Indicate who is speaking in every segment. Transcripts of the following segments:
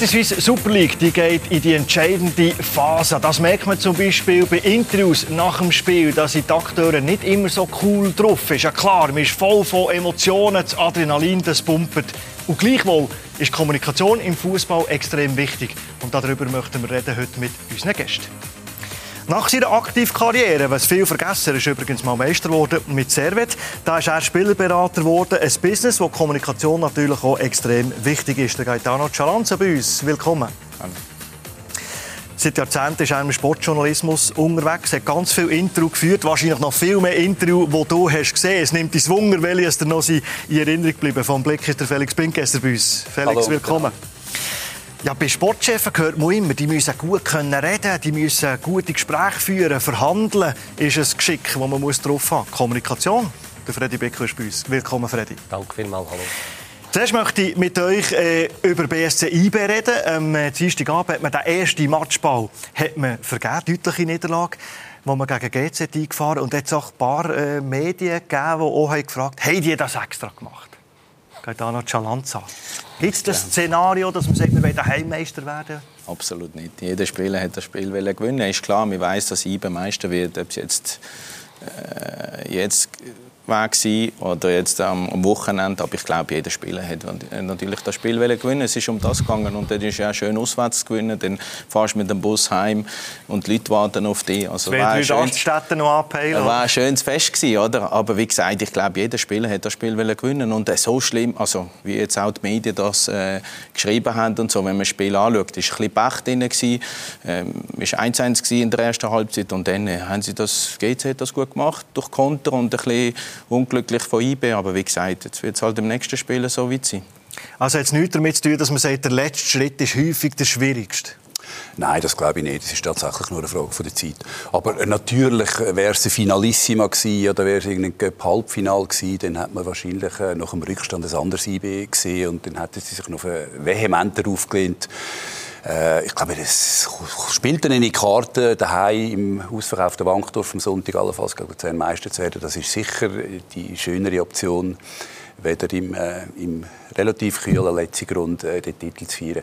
Speaker 1: Die Suisse Super League die geht in die entscheidende Phase. Das merkt man zum Beispiel bei Interviews nach dem Spiel, dass die Akteure nicht immer so cool drauf sind. Ja klar, man ist voll von Emotionen, das Adrenalin das pumpert. Und gleichwohl ist Kommunikation im Fußball extrem wichtig. Und darüber möchten wir reden heute mit unseren Gästen. Nach seiner aktiven Karriere, was viel vergessen, ist übrigens mal Meister geworden mit Servet. Da ist er Spielerberater geworden, ein Business, wo Kommunikation natürlich auch extrem wichtig ist. Der Gaetano Cialanza bei uns. Willkommen. Hallo. Seit Jahrzehnten ist er im Sportjournalismus unterwegs, hat ganz viel Intro geführt, wahrscheinlich noch viel mehr Intro, die du hast gesehen. Es nimmt dich Wunder, welches dir noch in Erinnerung geblieben. Vom Blick ist der Felix Pinkesser bei uns. Felix, Hallo. willkommen. Ja, bei Sportchefen gehört man immer, die müssen gut können reden, die müssen gute Gespräche führen, verhandeln ist ein Geschick, das man muss drauf haben. Kommunikation. Der Freddy Becker ist bei uns. Willkommen, Freddy.
Speaker 2: Danke vielmals, hallo.
Speaker 1: Zuerst möchte ich mit euch äh, über BSC IB reden. Am ähm, Dienstagabend hat man den ersten Matchball hat man vergeben, deutliche Niederlage, wo man gegen GZ eingefahren und jetzt auch ein paar äh, Medien gegeben, die auch haben gefragt haben, die das extra gemacht? Gaetano Cialanza. Gibt es das ja. Szenario, dass man sagt, wir wollen Heimmeister werden?
Speaker 3: Absolut nicht. Jeder Spieler hat das Spiel gewinnen. Ist klar, man weiß, dass IBE Meister wird. Ob es jetzt, äh, jetzt war oder jetzt am Wochenende. Aber ich glaube, jeder Spieler hat natürlich das Spiel gewinnen. Es ist um das gegangen und dann ist ja schön auswärts zu gewinnen. Dann fährst du mit dem Bus heim und die Leute warten auf dich.
Speaker 1: Also war ein schönes, Städte noch abheilen.
Speaker 3: war ein schönes Fest gewesen, oder? Aber wie gesagt, ich glaube, jeder Spieler hat das Spiel gewinnen und so schlimm, also wie jetzt auch die Medien das äh, geschrieben haben und so, wenn man das Spiel anschaut, ist ein bisschen Pech drin gewesen. Ähm, ist 1-1 in der ersten Halbzeit und dann äh, haben sie das GC das gut gemacht durch Konter und ein bisschen unglücklich von IB. Aber wie gesagt, jetzt wird es halt im nächsten Spiel so weit sein.
Speaker 1: Also hat es nichts damit zu tun, dass man sagt, der letzte Schritt ist häufig der schwierigste?
Speaker 4: Nein, das glaube ich nicht. Das ist tatsächlich nur eine Frage von der Zeit. Aber natürlich wäre es ein Finalissima gewesen oder wäre es irgendein Cup-Halbfinal gewesen, dann hätte man wahrscheinlich äh, nach dem Rückstand ein anderes IB gesehen und dann hätten sie sich noch vehementer aufgelehnt. Äh, ich glaube, es spielt eine Karte daheim im Ausverkauf der Wankdorf am Sonntag allenfalls gegen den Meister zu werden. Das ist sicher die schönere Option, weder im, äh, im relativ kühlen letzten Grund äh, den Titel zu feiern.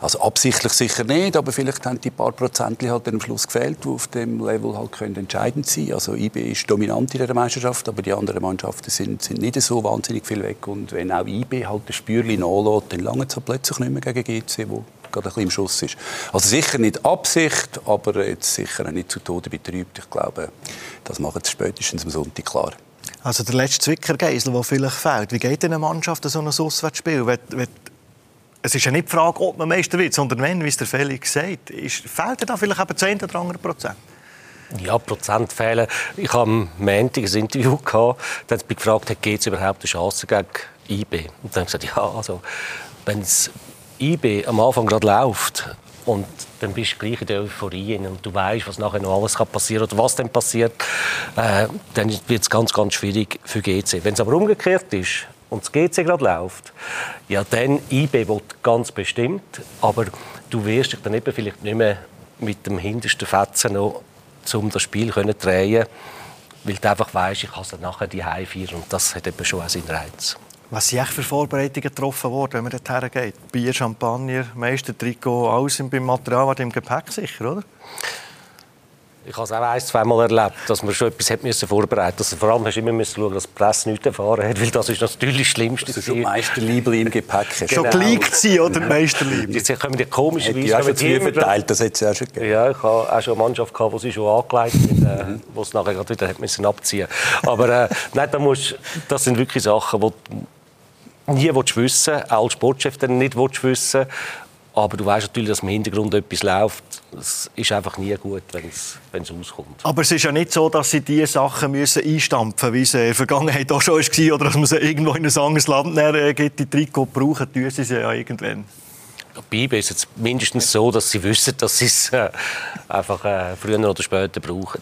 Speaker 4: Also absichtlich sicher nicht, aber vielleicht haben die paar Prozent halt am Schluss gefehlt, die auf dem Level halt können entscheidend sein Also IB ist dominant in der Meisterschaft, aber die anderen Mannschaften sind, sind nicht so wahnsinnig viel weg. Und wenn auch IB halt das Spürchen nachlässt, dann lange es halt plötzlich nicht mehr gegen GC, wo gerade ein bisschen im Schuss ist. Also sicher nicht Absicht, aber jetzt sicher nicht zu Tode betrübt. Ich glaube, das machen sie spätestens am Sonntag klar.
Speaker 1: Also der letzte Zwickergeisel, der vielleicht fehlt. Wie geht eine Mannschaft so ein Auswärtsspiel? Es ist ja nicht die Frage, ob man Meister wird, sondern wenn, wie es der Felix sagt. Ist, fehlt da vielleicht eben 10 oder andere Prozent?
Speaker 2: Ja, Prozent fehlen. Ich habe am Montag ein Interview gehabt, da hat mich gefragt, gibt es überhaupt eine Chance gegen IB? Und dann habe ich gesagt, ja, also, wenn es IB am Anfang gerade läuft und dann bist du gleich in der Euphorie und du weißt, was nachher noch alles passieren kann oder was dann passiert, äh, dann wird es ganz, ganz schwierig für GC. Wenn es aber umgekehrt ist und das GC gerade läuft, ja, dann IB will ganz bestimmt, aber du wirst dich dann eben vielleicht nicht mehr mit dem hintersten Fetzen noch um das Spiel zu drehen, weil du einfach weißt, ich kann es dann nachher die feiern und das hat eben schon auch seinen Reiz.
Speaker 1: Was sind für Vorbereitungen getroffen worden, wenn man dorthin geht? Bier, Champagner, Meistertrikot, alles beim Material, im Gepäck sicher, oder?
Speaker 2: Ich habe es auch ein, zweimal erlebt, dass man schon etwas müssen vorbereiten musste. Also vor allem hast du immer müssen schauen, dass die Presse nichts erfahren hat, weil das ist natürlich das Schlimmste.
Speaker 4: Dass du Meisterliebel im Gepäck.
Speaker 1: Genau. So geleakt sein, oder Meisterliebel?
Speaker 2: Jetzt kommen die komischerweise...
Speaker 4: Die hast du verteilt, das hätte es auch schon gegeben.
Speaker 2: Ja, ich habe auch schon eine Mannschaft gehabt, die sie schon angelegt hat, äh, mhm. wo es nachher gerade wieder hat müssen abziehen Aber äh, nein, da musst, das sind wirklich Sachen, die nie willst wissen auch als Sportchef dann nicht willst wissen aber du weißt natürlich, dass im Hintergrund etwas läuft. Es ist einfach nie gut, wenn es, wenn es auskommt.
Speaker 1: Aber es ist ja nicht so, dass sie diese Sachen müssen einstampfen müssen, wie es in der Vergangenheit auch schon war, oder dass man sie irgendwo in ein anderes Land äh, gibt, die Trikot brauchen, tun sie sie ja irgendwann.
Speaker 2: Bei ist es mindestens so, dass sie wissen, dass sie es äh, einfach äh, früher oder später brauchen.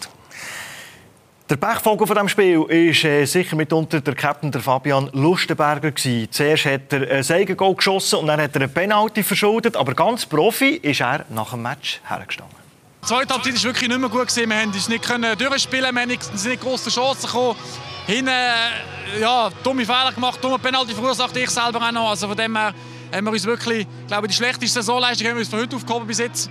Speaker 1: Der Pechvogel von diesem Spiel war äh, sicher mitunter der Captain der Fabian Lustenberger. Gewesen. Zuerst hat er ein Eigengoal geschossen und dann hat er eine Penalty verschuldet. Aber ganz Profi ist er nach dem Match hergestanden.
Speaker 5: Die zweite Halbzeit war wirklich nicht mehr gut. Wir konnten uns nicht durchspielen, wir haben nicht, nicht grosse Chancen gekommen. Hinten, ja, dumme Fehler gemacht, dumme Penalty verursacht ich selber auch noch. Also von dem her haben wir uns wirklich, glaube ich, die schlechteste Saisonleistung haben wir uns von heute aufgehoben bis jetzt.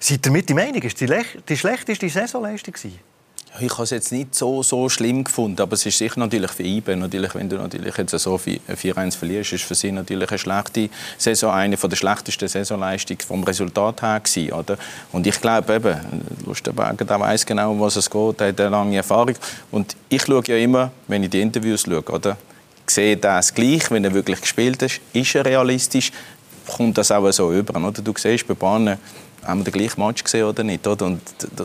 Speaker 1: Seid ihr mit die Meinung, ist die, die schlechteste Saisonleistung gewesen?
Speaker 3: Ich habe es jetzt nicht so, so schlimm gefunden, aber es ist sicher natürlich für IBE, natürlich, wenn du natürlich jetzt so 4-1 verlierst, ist für sie natürlich eine schlechte Saison, eine der schlechtesten Saisonleistungen vom Resultat her gewesen, oder? Und ich glaube eben, Lustenberger, der weiß genau, was es geht, hat eine lange Erfahrung und ich schaue ja immer, wenn ich die Interviews schaue, oder? Ich sehe das gleich, wenn er wirklich gespielt hat, ist er realistisch, kommt das auch so über, oder? Du siehst bei Bahnen haben wir den gleichen Match gesehen oder nicht? Oder? Und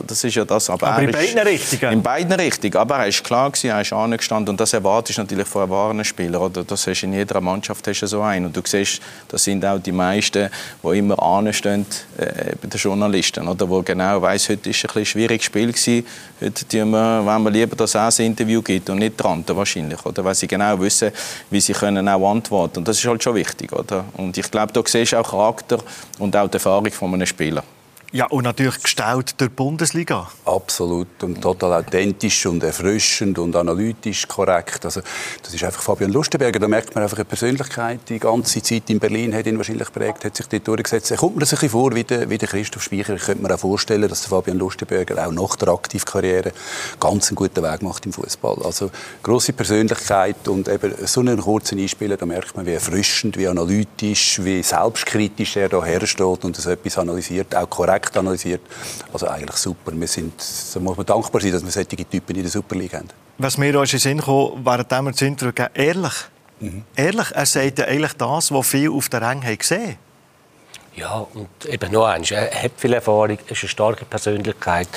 Speaker 3: das ist ja das.
Speaker 1: Aber, aber in beiden Richtungen?
Speaker 3: In beiden Richtungen. Aber er ist klar gewesen, er ist angestanden und das erwartest du natürlich von erfahrenen Spielern. Oder? Das hast in jeder Mannschaft hast du so einen. Und du siehst, das sind auch die meisten, die immer anstehen äh, bei den Journalisten. Oder? Wo genau weiss, heute ist ein, ein schwieriges Spiel gewesen. Heute tun wir, wenn wir lieber, dass er ein Interview gibt und nicht dran wahrscheinlich. Oder? Weil sie genau wissen, wie sie können auch antworten Und das ist halt schon wichtig. Oder? Und ich glaube, da siehst du auch Charakter und auch die Erfahrung von einem Spieler.
Speaker 1: Ja, und natürlich gestellt durch die Bundesliga.
Speaker 4: Absolut. Und total authentisch und erfrischend und analytisch korrekt. Also, das ist einfach Fabian Lustenberger. Da merkt man einfach eine Persönlichkeit, die ganze Zeit in Berlin hat ihn wahrscheinlich prägt, hat sich dort durchgesetzt. Er kommt mir das ein bisschen vor wie der, wie der Christoph Speicher. Ich könnte mir auch vorstellen, dass Fabian Lustenberger auch nach der Aktivkarriere ganz einen guten Weg macht im Fußball. Also, grosse Persönlichkeit und eben so einen kurzen Einspieler, da merkt man, wie erfrischend, wie analytisch, wie selbstkritisch er da hersteht und das etwas analysiert, auch korrekt korrekt analysiert. Also eigentlich super. Wir sind, da muss man dankbar sein, dass wir solche Typen in der Super League haben.
Speaker 1: Was mir in den Sinn kam, während wir das Interview gegeben ehrlich. Mhm. Ehrlich, er sagt ja eigentlich das, was viele auf der Rang haben gesehen
Speaker 2: ja, und eben noch eins. Er hat viel Erfahrung, ist eine starke Persönlichkeit.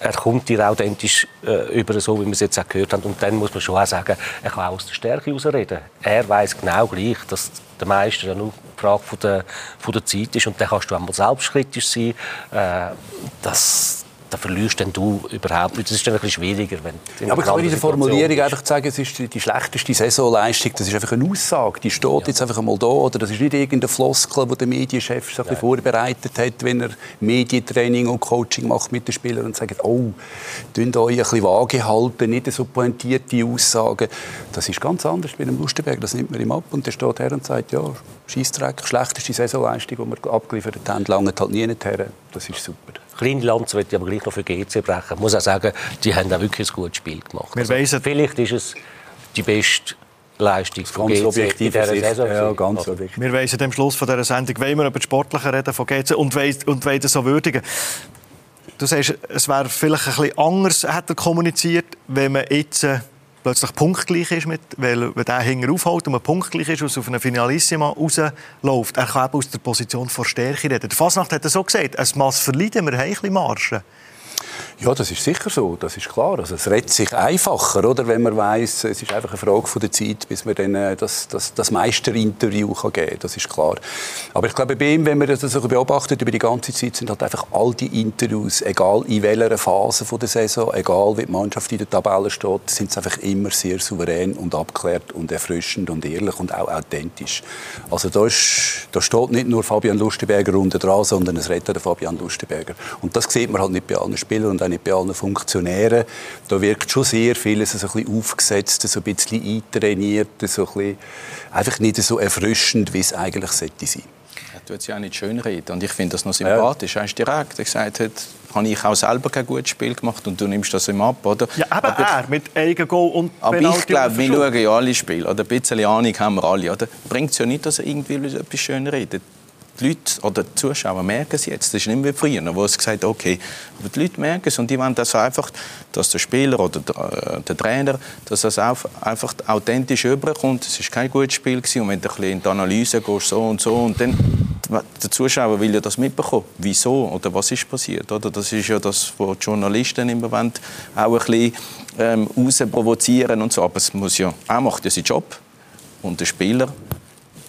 Speaker 2: Er kommt dir authentisch äh, über, so wie wir es jetzt auch gehört haben. Und dann muss man schon auch sagen, er kann auch aus der Stärke herausreden. Er weiß genau gleich, dass der Meister ja nur Frage von der, von der Zeit ist. Und dann kannst du einmal selbstkritisch sein. Äh, das, da verlierst du überhaupt nicht. Das ist dann ein bisschen schwieriger. Wenn
Speaker 4: ja, aber ich kann in der Formulierung einfach sagen, es ist die, schlechteste Saisonleistung. Das ist einfach eine Aussage. Die steht ja. jetzt einfach einmal da. Oder das ist nicht irgendeine Floskel, die der Medienchef sich vorbereitet hat, wenn er Medientraining und Coaching macht mit den Spielern und sagt, oh, tun euch ein bisschen vage halten, nicht so pointierte Aussagen. Das ist ganz anders bei einem Lustenberg. Das nimmt man ihm ab und der steht her und sagt, ja, Scheissdreck, schlechteste Saisonleistung, die wir abgeliefert haben, lange halt nie nicht her. Das ist super.
Speaker 2: Kleine Lanze möchte ich aber gleich noch für GC brechen. Ich muss auch sagen, die haben auch wirklich ein gutes Spiel gemacht.
Speaker 1: Wir also,
Speaker 2: vielleicht ist es die beste Leistung
Speaker 4: von ganz GC objektiv in dieser Saison.
Speaker 1: Ja, ganz also. objektiv. Wir weisen am Schluss von dieser Sendung wollen wir über die Sportliche reden von GC und wollen, und wollen so würdigen. Du sagst, es wäre vielleicht ein bisschen anders, hat er kommuniziert, wenn man jetzt äh, plötzlich punktgleich ist, mit, weil wenn der Hänger aufhält und man punktgleich ist und auf eine Finalissima rausläuft. Er kann eben aus der Position von Stärke reden. Der Fasnacht hat er so gesagt, es muss verleiden, wir haben ein bisschen Marschen.
Speaker 4: Ja, das ist sicher so, das ist klar. Also es redet sich einfacher, oder, wenn man weiß, es ist einfach eine Frage von der Zeit, bis man dann äh, das, das, das Meisterinterview geben kann. Das ist klar. Aber ich glaube, bei ihm, wenn man das so beobachtet über die ganze Zeit, sind halt einfach all die Interviews, egal in welcher Phase von der Saison, egal wie die Mannschaft in der Tabelle steht, sind sie einfach immer sehr souverän und abgeklärt und erfrischend und ehrlich und auch authentisch. Also da, ist, da steht nicht nur Fabian Lustenberger unten dran, sondern es redet der Fabian Lustenberger. Und das sieht man halt nicht bei allen Spielern auch nicht bei allen Funktionären. Da wirkt schon sehr vieles so ein bisschen aufgesetzt, so ein bisschen eintrainiert, so ein bisschen, einfach nicht so erfrischend, wie es eigentlich sollte sein.
Speaker 3: Er tut sich auch nicht schön reden. Und ich finde das noch sympathisch. Ja. Er ist direkt. Er gesagt hat, habe ich auch selber kein gutes Spiel gemacht und du nimmst das ihm ab, oder?
Speaker 1: Ja, aber, aber er mit Eigengoal und
Speaker 3: Aber Penalty ich glaube, wir schauen ja alle Spiele, oder ein bisschen Ahnung haben wir alle, oder? Bringt es ja nicht, dass er irgendwie etwas schön redet die Leute oder die Zuschauer merken es jetzt. Das ist nicht mehr früher, wo es gesagt okay, aber die Leute merken es und die wollen das einfach, dass der Spieler oder der, äh, Trainer, dass das auf, einfach authentisch rüberkommt. Es ist kein gutes Spiel gewesen. und wenn du ein in die Analyse gehst, so und so und dann der Zuschauer will ja das mitbekommen. Wieso oder was ist passiert? Oder? Das ist ja das, was die Journalisten immer wollen, auch ein bisschen ähm, provozieren und so. Aber es muss ja, er macht ja seinen Job und der Spieler,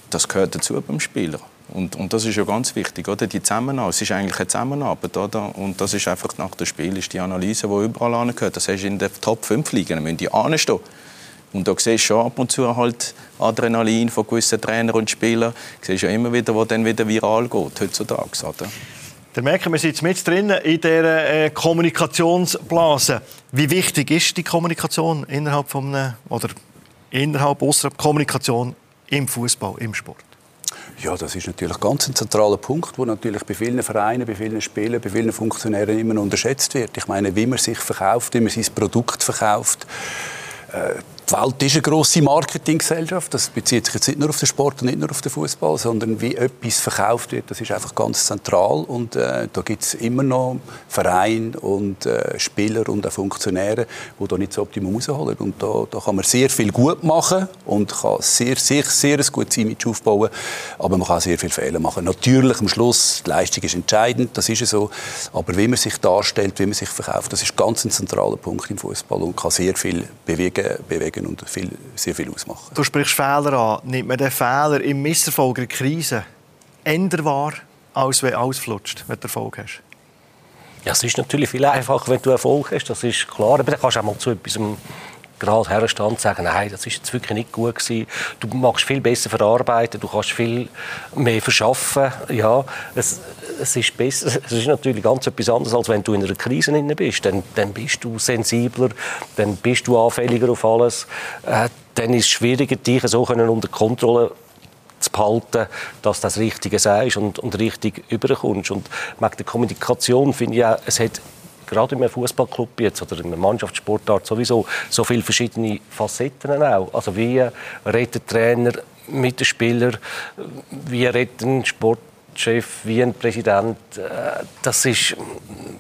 Speaker 3: das gehört dazu beim Spieler. Und, und das ist ja ganz wichtig, oder? Die Zusammenarbeit. Es ist eigentlich eine Zusammenarbeit, oder? Und das ist einfach nach dem Spiel ist die Analyse, die überall angehört. Das heißt, in den Top 5 liegen, dann müssen die anstehen. Und da siehst du schon ab und zu halt Adrenalin von gewissen Trainern und Spielern. Du siehst ja immer wieder, wo dann wieder viral geht, heutzutage, oder?
Speaker 1: Dann merken wir, sind mit drin in dieser äh, Kommunikationsblase. Wie wichtig ist die Kommunikation innerhalb von oder innerhalb außerhalb Kommunikation im Fußball, im Sport?
Speaker 4: Ja, das ist natürlich ganz ein zentraler Punkt, der natürlich bei vielen Vereinen, bei vielen Spielern, bei vielen Funktionären immer unterschätzt wird. Ich meine, wie man sich verkauft, wie man sein Produkt verkauft. Die Welt ist eine grosse Marketinggesellschaft. Das bezieht sich jetzt nicht nur auf den Sport und nicht nur auf den Fußball, sondern wie etwas verkauft wird, das ist einfach ganz zentral. Und äh, da gibt es immer noch Vereine und äh, Spieler und auch Funktionäre, die da nicht das Optimum rausholen. Und da, da kann man sehr viel gut machen und kann sehr, sehr, sehr ein gutes Image aufbauen, aber man kann sehr viele Fehler machen. Natürlich am Schluss, die Leistung ist entscheidend, das ist so, aber wie man sich darstellt, wie man sich verkauft, das ist ganz ein zentraler Punkt im Fußball und kann sehr viel bewegen, bewegen bewegen und viel, sehr viel ausmachen.
Speaker 1: Du sprichst Fehler an. Nimmt man den Fehler im Misserfolg, in der Krise, änder wahr, als wenn alles flutscht, wenn du Erfolg hast?
Speaker 2: Ja, es ist natürlich viel einfacher, wenn du Erfolg hast, das ist klar. Aber dann kannst du auch mal zu etwas gerade herstehen und sagen, nein, das ist jetzt wirklich nicht gut gewesen. Du machst viel besser verarbeiten, du kannst viel mehr verschaffen. Ja, es, es ist besser. Es ist natürlich ganz etwas anderes, als wenn du in einer Krise drin bist. Dann, dann bist du sensibler, dann bist du anfälliger auf alles. Äh, dann ist es schwieriger, dich so unter Kontrolle zu behalten, dass das Richtige sei und, und richtig überkommst. Und mit der Kommunikation finde ich auch, es hat gerade in einem Fußballclub jetzt oder in einer Mannschaftssportart sowieso so viele verschiedene Facetten auch. Also wie redet der Trainer mit den Spielern, wie redet ein Sportchef, wie ein Präsident. Äh, das ist,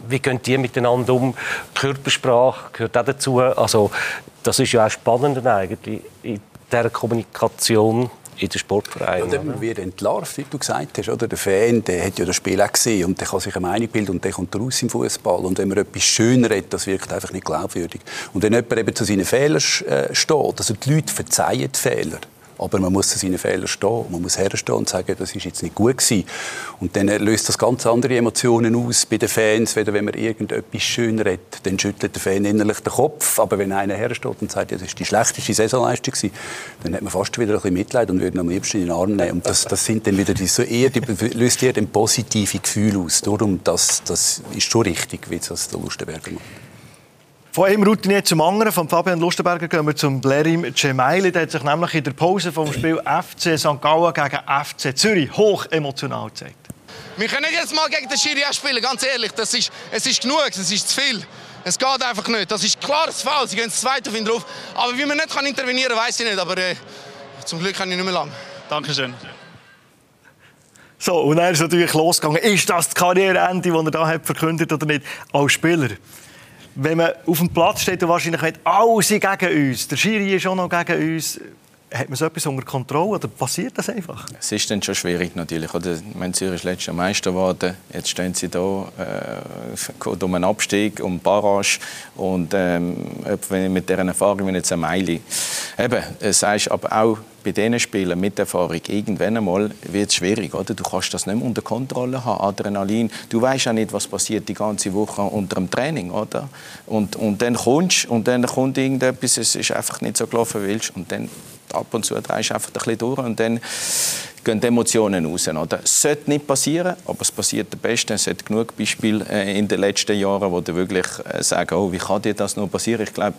Speaker 2: wie gehen die miteinander um? Körpersprache gehört auch dazu. Also das ist ja auch spannend eigentlich in dieser Kommunikation in den Sportvereinen.
Speaker 4: Und dann wird entlarvt, wie du gesagt hast. Oder? Der Fan der hat ja das Spiel auch gesehen und der kann sich eine Meinung bilden und der kommt raus im Fußball. Und wenn man etwas schön redet, das wirkt einfach nicht glaubwürdig. Und wenn jemand eben zu seinen Fehlern äh, steht, also die Leute verzeihen die Fehler, aber man muss zu seinen Fehlern stehen. Man muss herstehen und sagen, das ist jetzt nicht gut gewesen. Und dann löst das ganz andere Emotionen aus bei den Fans. Weder wenn man irgendetwas schön redet, dann schüttelt der Fan innerlich den Kopf. Aber wenn einer hersteht und sagt, das ist die schlechteste Saisonleistung gewesen, dann hat man fast wieder ein bisschen Mitleid und würde ihn am liebsten in den Arm nehmen. Und das, das sind dann wieder die, so eher, die löst eher ein positives Gefühl aus. Darum, das, das ist schon richtig, wie das der Lustenberger macht.
Speaker 1: Von einem Routinier zum anderen, von Fabian Lustenberger, gehen wir zum Blerim Cemaili. Der hat sich nämlich in der Pause vom Spiel FC St. Gallen gegen FC Zürich hoch emotional gezeigt.
Speaker 6: Wir können nicht jetzt mal gegen den Schiri spielen, ganz ehrlich. Das ist, es ist genug, es ist zu viel. Es geht einfach nicht. Das ist klares Foul. Sie gehen das zweite auf ihn drauf. Aber wie man nicht kann intervenieren kann, weiß ich nicht. Aber äh, zum Glück kann ich nicht mehr lang.
Speaker 5: Dankeschön.
Speaker 1: So, und er ist natürlich losgegangen. Ist das das Karriereende, das er da hat verkündet oder nicht? Als Spieler wenn man auf dem Platz steht und wahrscheinlich nicht alle sind gegen uns, der Schiri ist auch noch gegen uns, hat man so etwas unter Kontrolle oder passiert das einfach?
Speaker 3: Es ist dann schon schwierig natürlich. Oder? Mein Zürich ist letztes Jahr Meister geworden. Jetzt stehen sie da äh, um einen Abstieg, um Barrage und ähm, mit dieser Erfahrung wie jetzt eine Meile. Eben, es ist aber auch bei diesen Spielen mit Erfahrung irgendwann einmal wird es schwierig, oder? Du kannst das nicht mehr unter Kontrolle haben, Adrenalin. Du weißt ja nicht, was passiert die ganze Woche unter dem Training, oder? Und, und dann kommst und dann kommt irgendetwas, es ist einfach nicht so gelaufen, willst und dann ab und zu drehst du einfach ein bisschen durch und dann gehen die Emotionen raus. Oder? Es sollte nicht passieren, aber es passiert am besten. Es hat genug Beispiele äh, in den letzten Jahren, wo du wirklich äh, sagen, oh, wie kann dir das nur passieren? Ich glaube,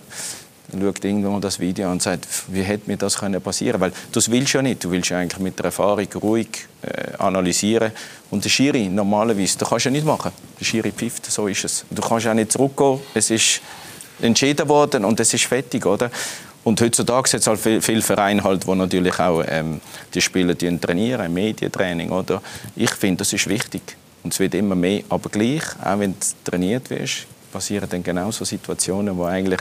Speaker 3: schaut irgendwann das Video an und sagt, wie hätte mir das können passieren Weil das willst du ja nicht. Du willst ja eigentlich mit der Erfahrung ruhig äh, analysieren. Und der Schiri, normalerweise, das kannst du ja nicht machen. Der Schiri pfifft, so ist es. Du kannst auch nicht zurückgehen. Es ist entschieden worden und es ist fertig, oder? Und heutzutage sind es halt viele viel Vereine, halt, die natürlich auch ähm, die Spieler die trainieren, Medientraining. Oder? Ich finde, das ist wichtig. Und es wird immer mehr. Aber gleich, auch wenn du trainiert wirst, passieren dann genau so Situationen, die eigentlich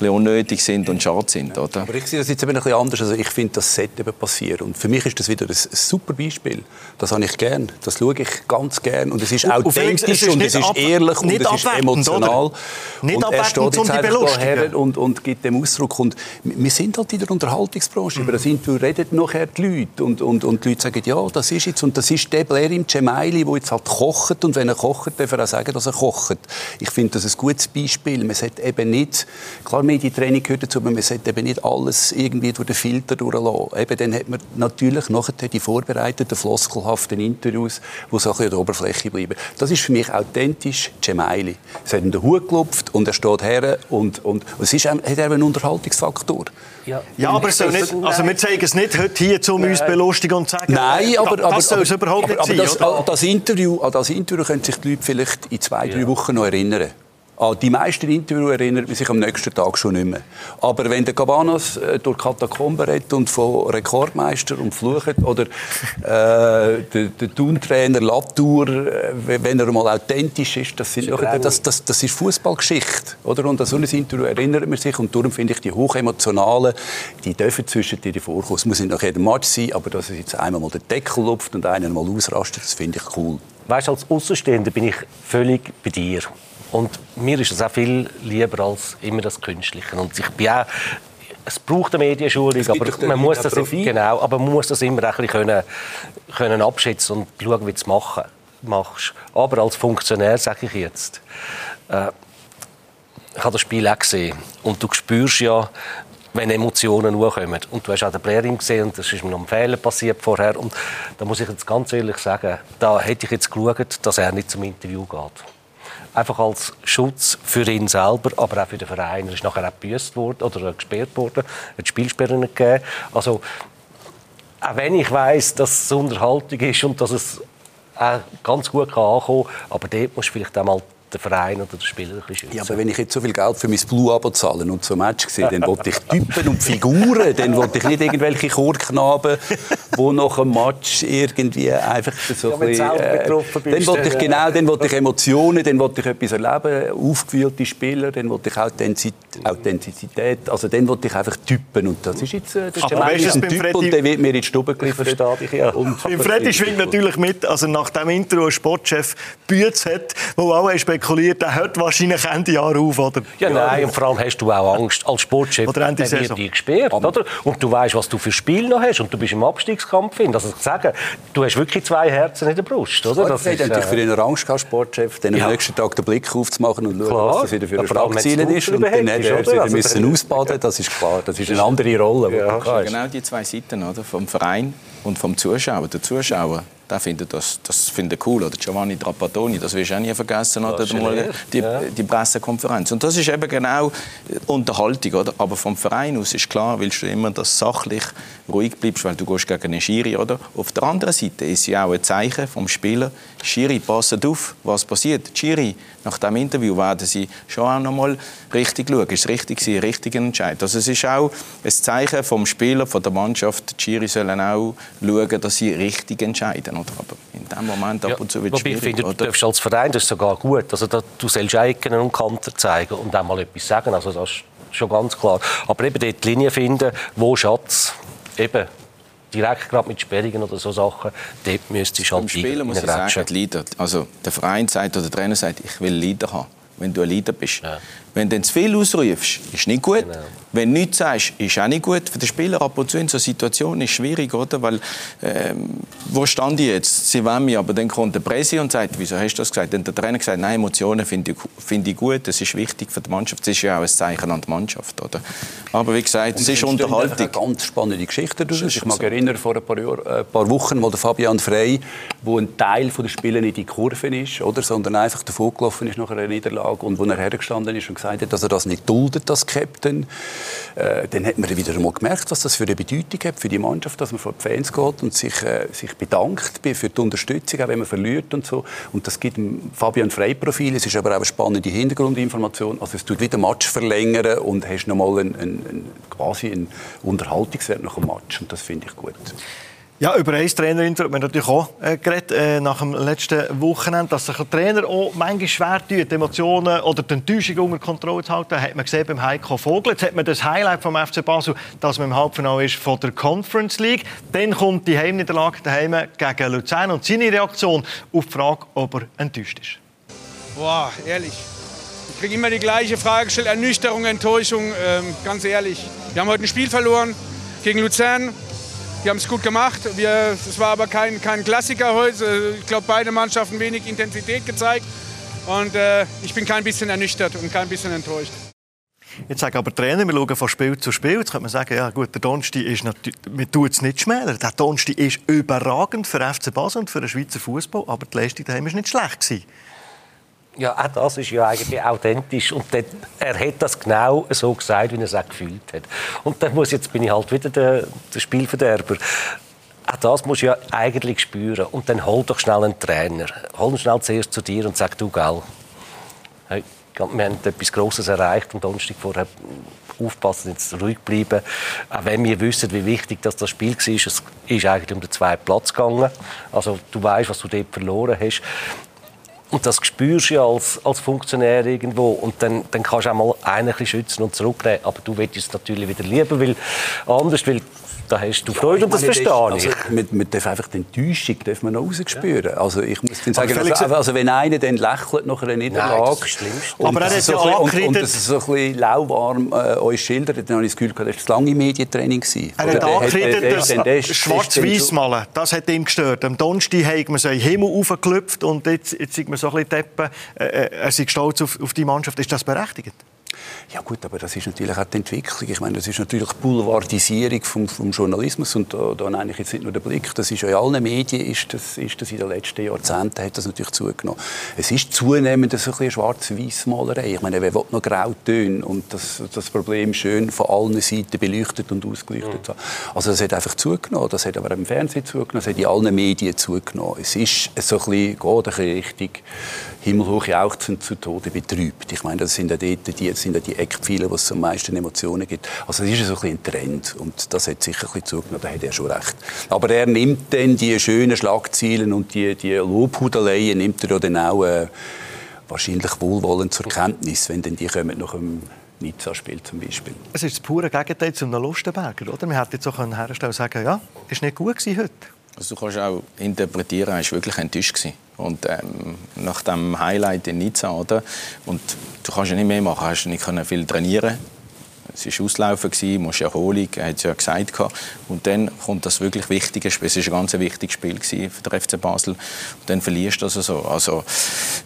Speaker 3: ein unnötig sind und schade sind. Oder?
Speaker 4: Aber ich sehe das jetzt eben ein bisschen anders. Also ich finde, das sollte eben passieren. Und für mich ist das wieder ein super Beispiel. Das habe ich gern. Das schaue ich ganz gern. Und es ist authentisch und es ist ehrlich und es ist emotional. Oder?
Speaker 1: Nicht und er steht jetzt um einfach
Speaker 4: her und, und gibt dem Ausdruck. Und wir sind halt in der Unterhaltungsbranche. Mhm. Über das Interview reden nachher die Leute. Und, und, und die Leute sagen, ja, das ist jetzt. Und das ist der Blair im Cemaili, der jetzt halt kocht. Und wenn er kocht, darf er auch sagen, dass er kocht. Ich finde das ein gutes Beispiel. Man sollte eben nicht, klar, Medientraining gehört dazu, aber man sollte eben nicht alles irgendwie durch den Filter durchlassen. Eben, dann hat man natürlich nachher die vorbereiteten, floskelhaften Interviews, die so ein bisschen an der Oberfläche bleiben. Das ist für mich authentisch Cemaili. Es hat ihm den Hut geklopft und er steht her und, und es ist, hat eben einen Unterhaltungsfaktor.
Speaker 1: Ja, ja aber es soll nicht, also wir zeigen es nicht heute hier, um uns belustigen und sagen,
Speaker 4: Nein,
Speaker 1: äh,
Speaker 4: aber,
Speaker 1: das soll es
Speaker 4: aber,
Speaker 1: überhaupt nicht
Speaker 4: aber,
Speaker 1: sein.
Speaker 4: das,
Speaker 1: oder?
Speaker 4: das, Interview, an das Interview können sich die Leute vielleicht in zwei, drei Wochen noch erinnern. An die meisten Interviews erinnert man sich am nächsten Tag schon nicht mehr. Aber wenn der Cabanas äh, durch Katakomben redet und von Rekordmeister und flucht, oder äh, der, der Latour, äh, wenn er mal authentisch ist, das, sind, das, das, das ist Fußballgeschichte. Oder? Und an so ein Interview erinnert man sich. Und darum finde ich, die hochemotionalen, die dürfen zwischen dir vorkommen. Es muss nicht nach jedem Match sein, aber dass es jetzt einmal mal den Deckel lupft und einer mal ausrastet, das finde ich cool.
Speaker 2: Weißt, als Außenstehender bin ich völlig bei dir. Und mir ist das auch viel lieber als immer das Künstliche. Und ich bin auch, es braucht eine Medienschulung, aber man muss das genau, aber man muss das immer ein bisschen können, können abschätzen und schauen, wie du es machen, machst. Aber als Funktionär sage ich jetzt, äh, ich habe das Spiel auch gesehen und du spürst ja, wenn Emotionen hochkommen. Und du hast auch den Blairing gesehen und das ist mir noch ein Fehler passiert vorher. Und da muss ich jetzt ganz ehrlich sagen, da hätte ich jetzt geschaut, dass er nicht zum Interview geht einfach als Schutz für ihn selber, aber auch für den Verein. Er ist nachher auch gebüßt worden oder gesperrt worden, hat Spielsperren gegeben. Also, auch wenn ich weiß, dass es Unterhaltung ist und dass es auch ganz gut kann ankommen kann, aber dort musst du vielleicht einmal den Verein oder den Spieler ein bisschen
Speaker 4: Ja, aber wenn ich jetzt so viel Geld für mein Blue-Abo zahle und so Match sehe, dann wollte ich Typen und Figuren, dann wollte ich nicht irgendwelche Chorknaben, die nach einem Match irgendwie einfach so
Speaker 2: ja,
Speaker 4: ein bisschen, äh, Dann wollte ich genau, dann wollte ich Emotionen, dann wollte ich etwas erleben, aufgewühlte Spieler, dann wollte ich Authentizität, also dann wollte ich einfach Typen und das ist jetzt äh, das ist
Speaker 1: aber
Speaker 4: ein Typ Freddy, und der wird mir in die Stube geliefert.
Speaker 2: Ich, ja.
Speaker 1: Freddy schwingt natürlich mit, also nach dem Intro ein Sportchef Bütz hat, wo auch spekuliert, der hört wahrscheinlich Ende Jahr auf, oder?
Speaker 2: Ja, nein, und vor allem hast du auch Angst als Sportchef,
Speaker 1: oder Ende
Speaker 2: der wird dich gesperrt, oder? Und du weißt, was du für Spiel noch hast und du bist im Abstiegskampf. Also ich sage, du hast wirklich zwei Herzen in der Brust, oder?
Speaker 4: Das ist, äh... für den Angst gehabt, Sportchef, dann ja. am nächsten Tag den Blick aufzumachen und schauen, was das wieder für ein Schlagziel ist. Und dann hat er wieder also müssen ausbaden, das ist klar. Das ist eine andere Rolle.
Speaker 3: Ja. Genau die zwei Seiten, oder? Vom Verein und vom Zuschauer. Der Zuschauer der findet das, das findet cool. Oder Giovanni Trapattoni, das wirst du auch nie vergessen, oder? Mal die, ja. die Pressekonferenz. Und das ist eben genau Unterhaltung. Oder? Aber vom Verein aus ist klar, willst du immer, dass sachlich ruhig bleibst, weil du gehst gegen einen Schiri. Oder? Auf der anderen Seite ist ja auch ein Zeichen vom Spieler, Schiri, passt auf, was passiert. Schiri, nach dem Interview werden sie schon auch noch mal richtig schauen. Ist es richtig gewesen, richtiger Entscheid? Also es ist auch ein Zeichen vom Spieler, von der Mannschaft. Die Schiri sollen auch schauen, dass sie richtig entscheiden. Oder? Aber in dem Moment ab und zu wird es schwierig.
Speaker 2: Ich finde, du darfst als Verein, das ist sogar gut. Also, da, du sollst Ecken und Kanten zeigen und dann mal etwas sagen. Also, das ist schon ganz klar. Aber eben dort die Linie finden, wo Schatz eben direkt gerade mit Sperrungen oder so Sachen, dort müsste ich halt
Speaker 3: Im Spielen muss ich sagen, Leader, also der Verein sagt oder der Trainer sagt, ich will Leader haben, wenn du ein Leader bist. Ja. Wenn du zu viel ausrufst, ist nicht gut. Genau. Wenn du nichts sagst, ist auch nicht gut. Für den Spieler ab und zu in so Situationen ist schwierig, oder? Weil, ähm, wo stand ich jetzt? Sie wollen mich, aber dann kommt der Presse und sagt, wieso hast du das gesagt? Dann der Trainer gesagt, nein, Emotionen finde ich, find ich gut, das ist wichtig für die Mannschaft. Das ist ja auch ein Zeichen an die Mannschaft, oder? Aber wie gesagt, es ist Unterhaltung.
Speaker 4: Eine ganz spannende Geschichte. Ich mag so. erinnern, vor ein paar, Jahr, ein paar Wochen, wo der Fabian Frey, wo ein Teil der Spieler nicht in die Kurve ist, oder? sondern einfach davor gelaufen ist nach einer Niederlage und wo er hergestanden ist und gesagt hat, dass er das nicht duldet, das Captain. Äh, dann hat man wieder einmal gemerkt, was das für eine Bedeutung hat für die Mannschaft, dass man vor die Fans geht und sich, äh, sich bedankt für die Unterstützung, auch wenn man verliert und so. Und das gibt Fabian Frey-Profil. Es ist aber auch eine spannende Hintergrundinformation. Also es tut wieder Match verlängern und hast nochmal einen, einen, quasi einen Unterhaltungswert nach dem Match. Und das finde ich gut.
Speaker 1: Ja, über ein Trainerinterview haben wir natürlich auch äh, geredet, äh, nach dem letzten Wochenende, dass sich ein Trainer auch manchmal schwer tut, Emotionen oder die Enttäuschung unter Kontrolle zu halten. Hat man gesehen beim Heiko Vogel. Jetzt hat man das Highlight vom FC Basel, dass man im Halbfinale ist von der Conference League. Dann kommt die Heimniederlage daheim gegen Luzern und seine Reaktion auf die Frage, ob er enttäuscht ist.
Speaker 7: Boah, ehrlich. Ich kriege immer die gleiche Frage gestellt, Ernüchterung, Enttäuschung, ähm, ganz ehrlich. Wir haben heute ein Spiel verloren gegen Luzern. Die haben es gut gemacht. Es war aber kein, kein Klassiker heute. Ich glaube, beide Mannschaften wenig Intensität gezeigt. Und äh, ich bin kein bisschen ernüchtert und kein bisschen enttäuscht.
Speaker 1: Jetzt sagen aber Trainer, wir schauen von Spiel zu Spiel. Jetzt könnte man sagen, ja gut, der Donsti ist natürlich, wir tun es nicht schmälern. Der Donsti ist überragend für FC Basel und für den Schweizer Fußball, aber die Leistung daheim war nicht schlecht gewesen.
Speaker 2: Ja, auch das ist ja eigentlich authentisch. Und dort, er hat das genau so gesagt, wie er es auch gefühlt hat. Und dann muss, jetzt bin ich halt wieder der, der Spielverderber. Auch das musst du ja eigentlich spüren. Und dann hol doch schnell einen Trainer. Hol ihn schnell zuerst zu dir und sag, du, gell, hey, wir haben etwas Grosses erreicht am Donnerstag vorher aufpassen, jetzt ruhig bleiben. Auch wenn wir wissen, wie wichtig das, das Spiel war, es ist eigentlich um den zweiten Platz gegangen. Also du weißt, was du dort verloren hast. Und das spürst du ja als, als Funktionär irgendwo. Und dann, dann kannst du auch mal einen schützen und zurücknehmen. Aber du willst es natürlich wieder lieber, weil anders, weil da hast du Freude und das verstehe ich. Also,
Speaker 4: man, man darf einfach die Enttäuschung darf man noch rausspüren. Ja. Also ich muss sagen, also, also, wenn einer dann lächelt nach einer Niederlage Nein, das und, aber er so ja und, und das so ein bisschen lauwarm äh, euch schildert, dann habe ich das Gefühl, das war das lange Medientraining.
Speaker 1: Er hat angekreidet, das schwarz-weiß malen, das hat ihm gestört. Am Donnerstag hat man so in den Himmel aufgeklüpft und jetzt, jetzt sieht man so ein bisschen Deppen. Äh, äh, er ist stolz auf, auf die Mannschaft. Ist das berechtigt?
Speaker 4: Ja gut, aber das ist natürlich auch die Entwicklung. Ich meine, das ist natürlich die Boulevardisierung vom, vom Journalismus und da, da eigentlich jetzt nicht nur der Blick, das ist ja in allen Medien, ist das, ist das in den letzten Jahrzehnten hat das natürlich zugenommen. Es ist zunehmend so ein Schwarz-Weiß-Malerei. Ich meine, wer will noch Grautöne und das, das Problem schön von allen Seiten beleuchtet und ausgeleuchtet mhm. Also das hat einfach zugenommen, das hat aber im Fernsehen zugenommen, das hat in allen Medien zugenommen. Es ist so ein bisschen, geht ein bisschen richtig himmelhoch jauchzend zu Tode betrübt. Ich meine, das sind ja die, die, sind ja die Eckpfeiler, wo es am meisten Emotionen gibt. Also das ist so ein, ein Trend und das hat sicher ein bisschen zugenommen, da hat er schon recht. Aber er nimmt dann die schönen Schlagzeilen und die, die Lobhudeleien nimmt er dann auch äh, wahrscheinlich wohlwollend zur Kenntnis, wenn dann die kommen nach dem Nizza-Spiel zum Beispiel.
Speaker 1: Es ist das pure Gegenteil zum Lustenberger, oder? Man hätte jetzt auch herstellen sagen ja, ist nicht gut gewesen heute.
Speaker 3: Also du kannst auch interpretieren, er war wirklich enttäuscht. Gewesen. Und ähm, nach dem Highlight in Nizza, oder? Und du kannst ja nicht mehr machen, hast nicht viel trainieren. Es war Auslaufen, du musst Erholung, er hat es ja gesagt. Und dann kommt das wirklich wichtige Spiel. Es war ein ganz wichtiges Spiel für den FC Basel. Und dann verlierst du das also so. Also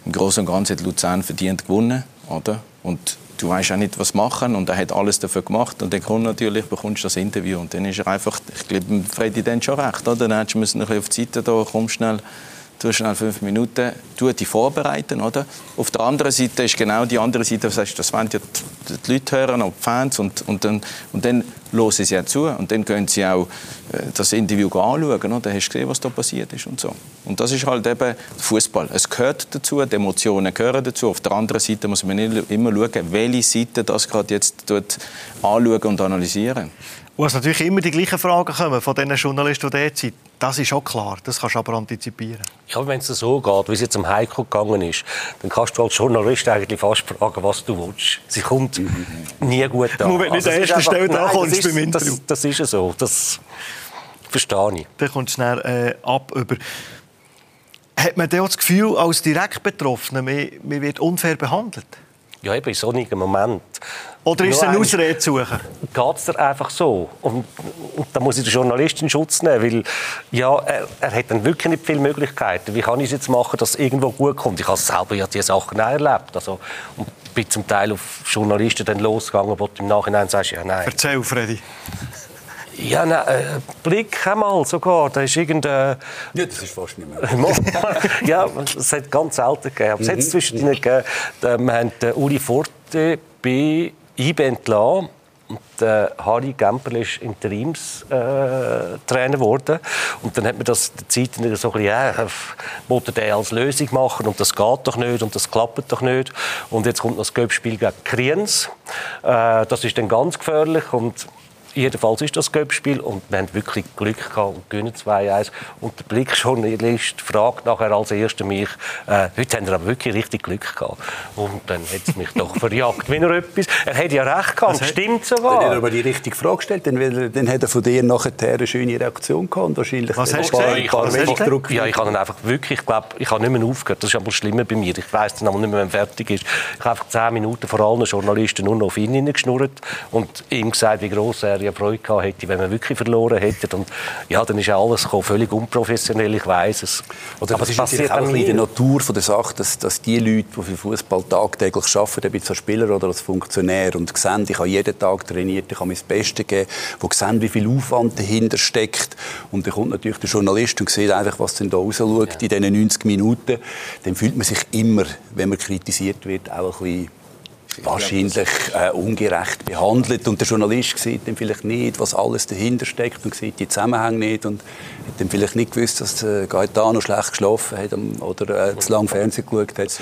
Speaker 3: im Großen und Ganzen hat Luzern verdient gewonnen, oder? Und du weißt auch nicht, was machen und er hat alles dafür gemacht und dann kommt natürlich, bekommst du das Interview und dann ist er einfach, ich glaube, Freddy dann schon recht, oder? Dann hättest du müssen ein bisschen auf die Seite da, komm schnell, du schnell fünf Minuten, du die vorbereiten, oder? Auf der anderen Seite ist genau die andere Seite, das heißt, das wollen ja die, die Leute hören, auch die Fans, und, und dann, und dann hören sie ja zu und dann können sie auch äh, das Interview anschauen, oder? Dann hast du gesehen, was da passiert ist und so. Und das ist halt eben Fußball. Es gehört dazu, die Emotionen gehören dazu. Auf der anderen Seite muss man immer schauen, welche Seite das gerade jetzt dort anschauen und analysieren.
Speaker 1: Und es natürlich immer die gleichen Fragen kommen von den Journalisten, die dort sind. Das ist auch klar, das kannst du aber antizipieren.
Speaker 2: Ja, wenn es so geht, wie es jetzt am Heiko gegangen ist, dann kannst du als Journalist eigentlich fast fragen, was du willst. Sie kommt mhm. nie gut an.
Speaker 1: Nur wenn du also, nicht an erster Stelle da kommst beim
Speaker 2: Interview. Das, das ist so, das verstehe ich.
Speaker 1: Dann kommt es schnell äh, ab über... Hat man dann das Gefühl, als direkt Betroffener, man, man wird unfair behandelt?
Speaker 2: Ja, eben in solchen Moment.
Speaker 1: Oder ist es eine Ausrede zu suchen?
Speaker 2: Geht es dir einfach so? Und, und da muss ich den Journalisten in Schutz nehmen, weil ja, er, er, hat dann wirklich nicht viele Möglichkeiten. Wie kann ich es jetzt machen, dass es irgendwo gut kommt? Ich habe selber ja diese Sachen auch erlebt. Also, und bin zum Teil auf Journalisten dann losgegangen, wo du im Nachhinein sagst, ja nein.
Speaker 1: Erzähl, Freddy.
Speaker 2: Ja, nein, äh, Blick einmal sogar. Da ist irgendein...
Speaker 4: Ja, das ist fast nicht mehr.
Speaker 2: ja, es hat ganz selten gegeben. Aber es hat mhm. zwischen ihnen gegeben. Wir haben Uli Forte bei IB entlassen. Und äh, Harry Gemperl ist Interimstrainer äh, geworden. Und dann hat man das der Zeit so ein bisschen, ja, wollte der als Lösung machen und das geht doch nicht und das klappt doch nicht. Und jetzt kommt noch das Göppspiel gegen Kriens. Äh, das ist dann ganz gefährlich und Jedenfalls ist das Göppspiel und wir haben wirklich Glück gehabt und gewinnen 2-1. Und der Blickjournalist fragt nachher als Erster mich, äh, heute haben wir aber wirklich richtig Glück gehabt. Und dann hat es mich doch verjagt, wenn er etwas... Er hat ja recht gehabt, das stimmt sogar.
Speaker 4: Dann hat er aber die richtige Frage gestellt, dann, dann hat er von dir nachher eine schöne Reaktion gehabt und wahrscheinlich
Speaker 1: Was hast du gesagt?
Speaker 2: Paar, paar ja, ich habe einfach wirklich, ich glaube, ich habe nicht mehr aufgehört. Das ist aber schlimmer bei mir. Ich weiß dann aber nicht mehr, wenn er fertig ist. Ich habe einfach zehn Minuten vor allen Journalisten nur noch auf ihn geschnurrt und ihm gesagt, wie gross er ja Freude gehabt hätte, wenn wir wirklich verloren hätten. Und ja, dann ist ja alles gekommen, völlig unprofessionell, ich weiß es.
Speaker 4: Oder aber es ist natürlich auch in der Natur von der Sache, dass, dass die Leute, die für Fußball tagtäglich arbeiten, ob als Spieler oder als Funktionär und sehen, ich habe jeden Tag trainiert, ich habe mein Bestes gegeben, die sehen, wie viel Aufwand dahinter steckt. Und dann kommt natürlich der Journalist und sieht einfach, was denn da rausschaut ja. in diesen 90 Minuten. Dann fühlt man sich immer, wenn man kritisiert wird, auch ein bisschen wahrscheinlich äh, ungerecht behandelt. Und der Journalist sieht dann vielleicht nicht, was alles dahinter steckt und sieht die Zusammenhänge nicht und hat dann vielleicht nicht gewusst, dass äh, Gaetano schlecht geschlafen hat oder äh, zu lange Fernsehen geschaut hat.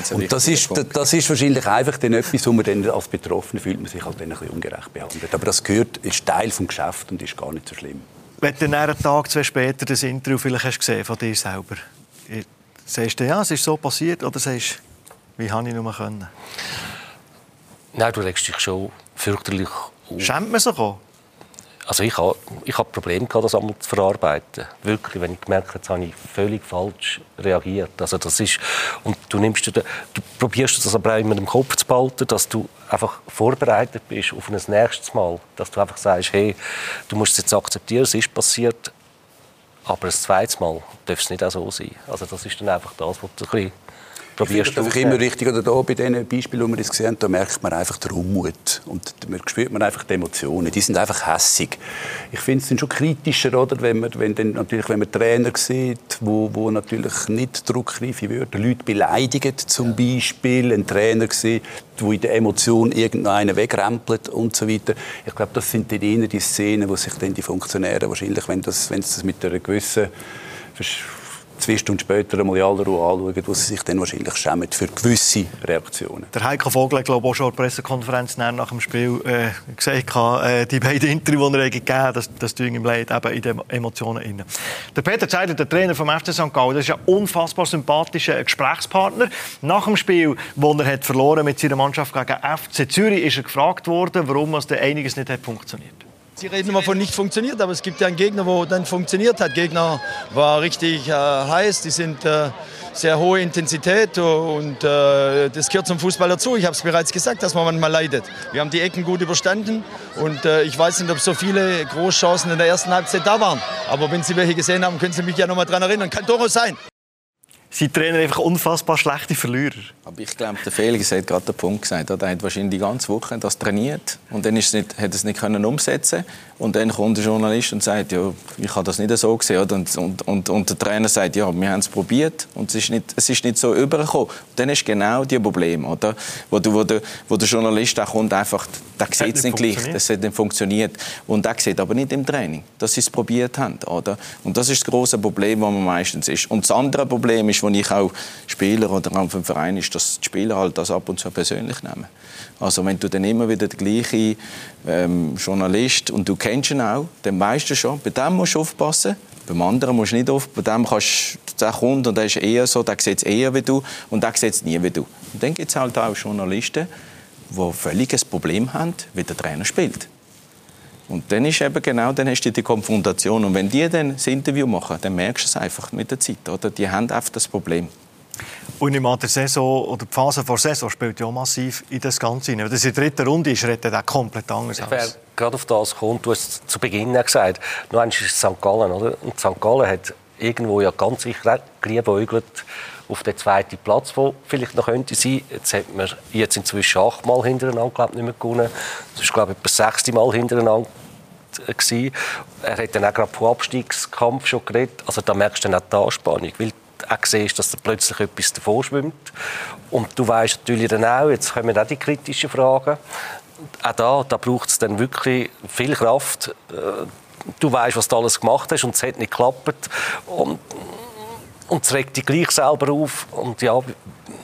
Speaker 4: Das und das ist, das ist wahrscheinlich einfach dann etwas, wo man dann als Betroffener fühlt man sich halt dann ein bisschen ungerecht behandelt. Aber das gehört, ist Teil des Geschäfts und ist gar nicht so schlimm.
Speaker 1: Wenn du dann einen Tag, zwei später das Interview vielleicht hast gesehen von dir selber, sagst du, ja, es ist so passiert oder sagst du, wie habe ich nur können?
Speaker 2: Nein, du regst dich schon fürchterlich auf.
Speaker 1: Schämt man sich auch?
Speaker 2: Also ich habe ich hab Probleme gehabt, das einmal zu verarbeiten. Wirklich, wenn ich gemerkt habe, habe ich völlig falsch reagiert. Also das ist, und du, nimmst, du, du probierst das aber auch immer im Kopf zu behalten, dass du einfach vorbereitet bist auf ein nächstes Mal. Dass du einfach sagst, hey, du musst es jetzt akzeptieren, es ist passiert, aber das zweite Mal darf es nicht auch so sein. Also das ist dann einfach das, was du ein bisschen
Speaker 4: probierst du. Das immer richtig. Oder da bei diesen Beispielen, die wir jetzt gesehen haben, da merkt man einfach den Unmut. Und da spürt man einfach die Emotionen. Die sind einfach hässig. Ich finde, es sind schon kritischer, oder? Wenn man, wenn dann, natürlich, wenn man Trainer sieht, wo, wo natürlich nicht druckreife Wörter, Leute beleidigen zum Beispiel, ein Trainer sieht, wo in der Emotion irgendeiner wegrempelt und so weiter. Ich glaube, das sind dann eher die Szenen, wo sich dann die Funktionäre wahrscheinlich, wenn das, wenn das mit einer gewissen zwei Stunden später einmal in aller Ruhe anschauen, wo sie sich dann wahrscheinlich schämen für gewisse Reaktionen.
Speaker 1: Der Heiko Vogel hat glaube ich, auch schon eine Pressekonferenz nach dem Spiel äh, gesagt, äh, die beiden Interviews, die er gegeben hat, das, das tun ihm leid, eben in den Emotionen. Rein. Der Peter Zeiler, der Trainer vom FC St. Gallen, das ist ein unfassbar sympathischer Gesprächspartner. Nach dem Spiel, wo er hat verloren mit seiner Mannschaft gegen FC Zürich, ist er gefragt worden, warum es einiges nicht hat funktioniert
Speaker 8: Sie reden immer von nicht funktioniert, aber es gibt ja einen Gegner, wo dann funktioniert hat. Gegner war richtig äh, heiß, die sind äh, sehr hohe Intensität und äh, das gehört zum Fußball dazu. Ich habe es bereits gesagt, dass man manchmal leidet. Wir haben die Ecken gut überstanden und äh, ich weiß nicht, ob so viele Großchancen in der ersten Halbzeit da waren. Aber wenn Sie welche gesehen haben, können Sie mich ja noch mal daran erinnern. Kann durchaus sein
Speaker 1: sind Trainer einfach unfassbar schlechte Verlierer.
Speaker 3: Aber ich glaube, der Felix hat gerade den Punkt gesagt. Er hat wahrscheinlich die ganze Woche das trainiert und dann ist es nicht, hat es nicht können umsetzen und dann kommt der Journalist und sagt, ja, ich habe das nicht so gesehen. Und, und, und, und der Trainer sagt, ja, wir haben es probiert und es ist nicht, es ist nicht so übergekommen. Und dann ist genau die Probleme, oder? Wo, du, wo, der, wo der Journalist auch kommt, einfach, der sieht es nicht gleich, das hat nicht funktioniert. Und der sieht aber nicht im Training, dass sie es probiert haben, oder? Und das ist das große Problem, das man meistens ist. Und das andere Problem ist, wo ich auch Spieler oder auch vom Verein ist, dass die Spieler halt das ab und zu persönlich nehmen. Also wenn du dann immer wieder der gleiche ähm, Journalist und du kennst ihn auch, dann weißt du schon, bei dem musst du aufpassen, beim anderen musst du nicht aufpassen, bei dem kannst der kommt und der ist eher so, der sieht es eher wie du und der sieht es nie wie du. Und dann gibt es halt auch Journalisten, die ein Problem haben, wie der Trainer spielt. Und dann ist eben genau, dann hast du die Konfrontation. Und wenn die dann das Interview machen, dann merkst du es einfach mit der Zeit. Oder? Die haben einfach das Problem.
Speaker 1: Und im der Saison oder die Phase vor der Saison spielt ja auch massiv in das Ganze hinein. Wenn das in der dritten Runde ist, redet er komplett anders aus.
Speaker 2: gerade auf das kommt, du hast zu Beginn gesagt, nur ist es St. Gallen, oder? Und St. Gallen hat irgendwo ja ganz sicher geliebäugelt auf den zweiten Platz, wo vielleicht noch könnte sein. Jetzt hat man jetzt inzwischen achtmal hintereinander glaub, nicht mehr gewonnen. Das ist glaube ich etwa sechste Mal hintereinander gewesen. Er hat dann auch gerade vom Abstiegskampf schon geredet. Also da merkst du dann auch die Anspannung, weil auch siehst, dass da plötzlich etwas davor schwimmt. Und du weißt natürlich dann auch, jetzt kommen auch die kritischen Fragen. Auch da, da braucht es dann wirklich viel Kraft. Äh, du weißt, was du alles gemacht hast und es hat nicht geklappt. Und und es regt dich gleich selber auf. Und ja,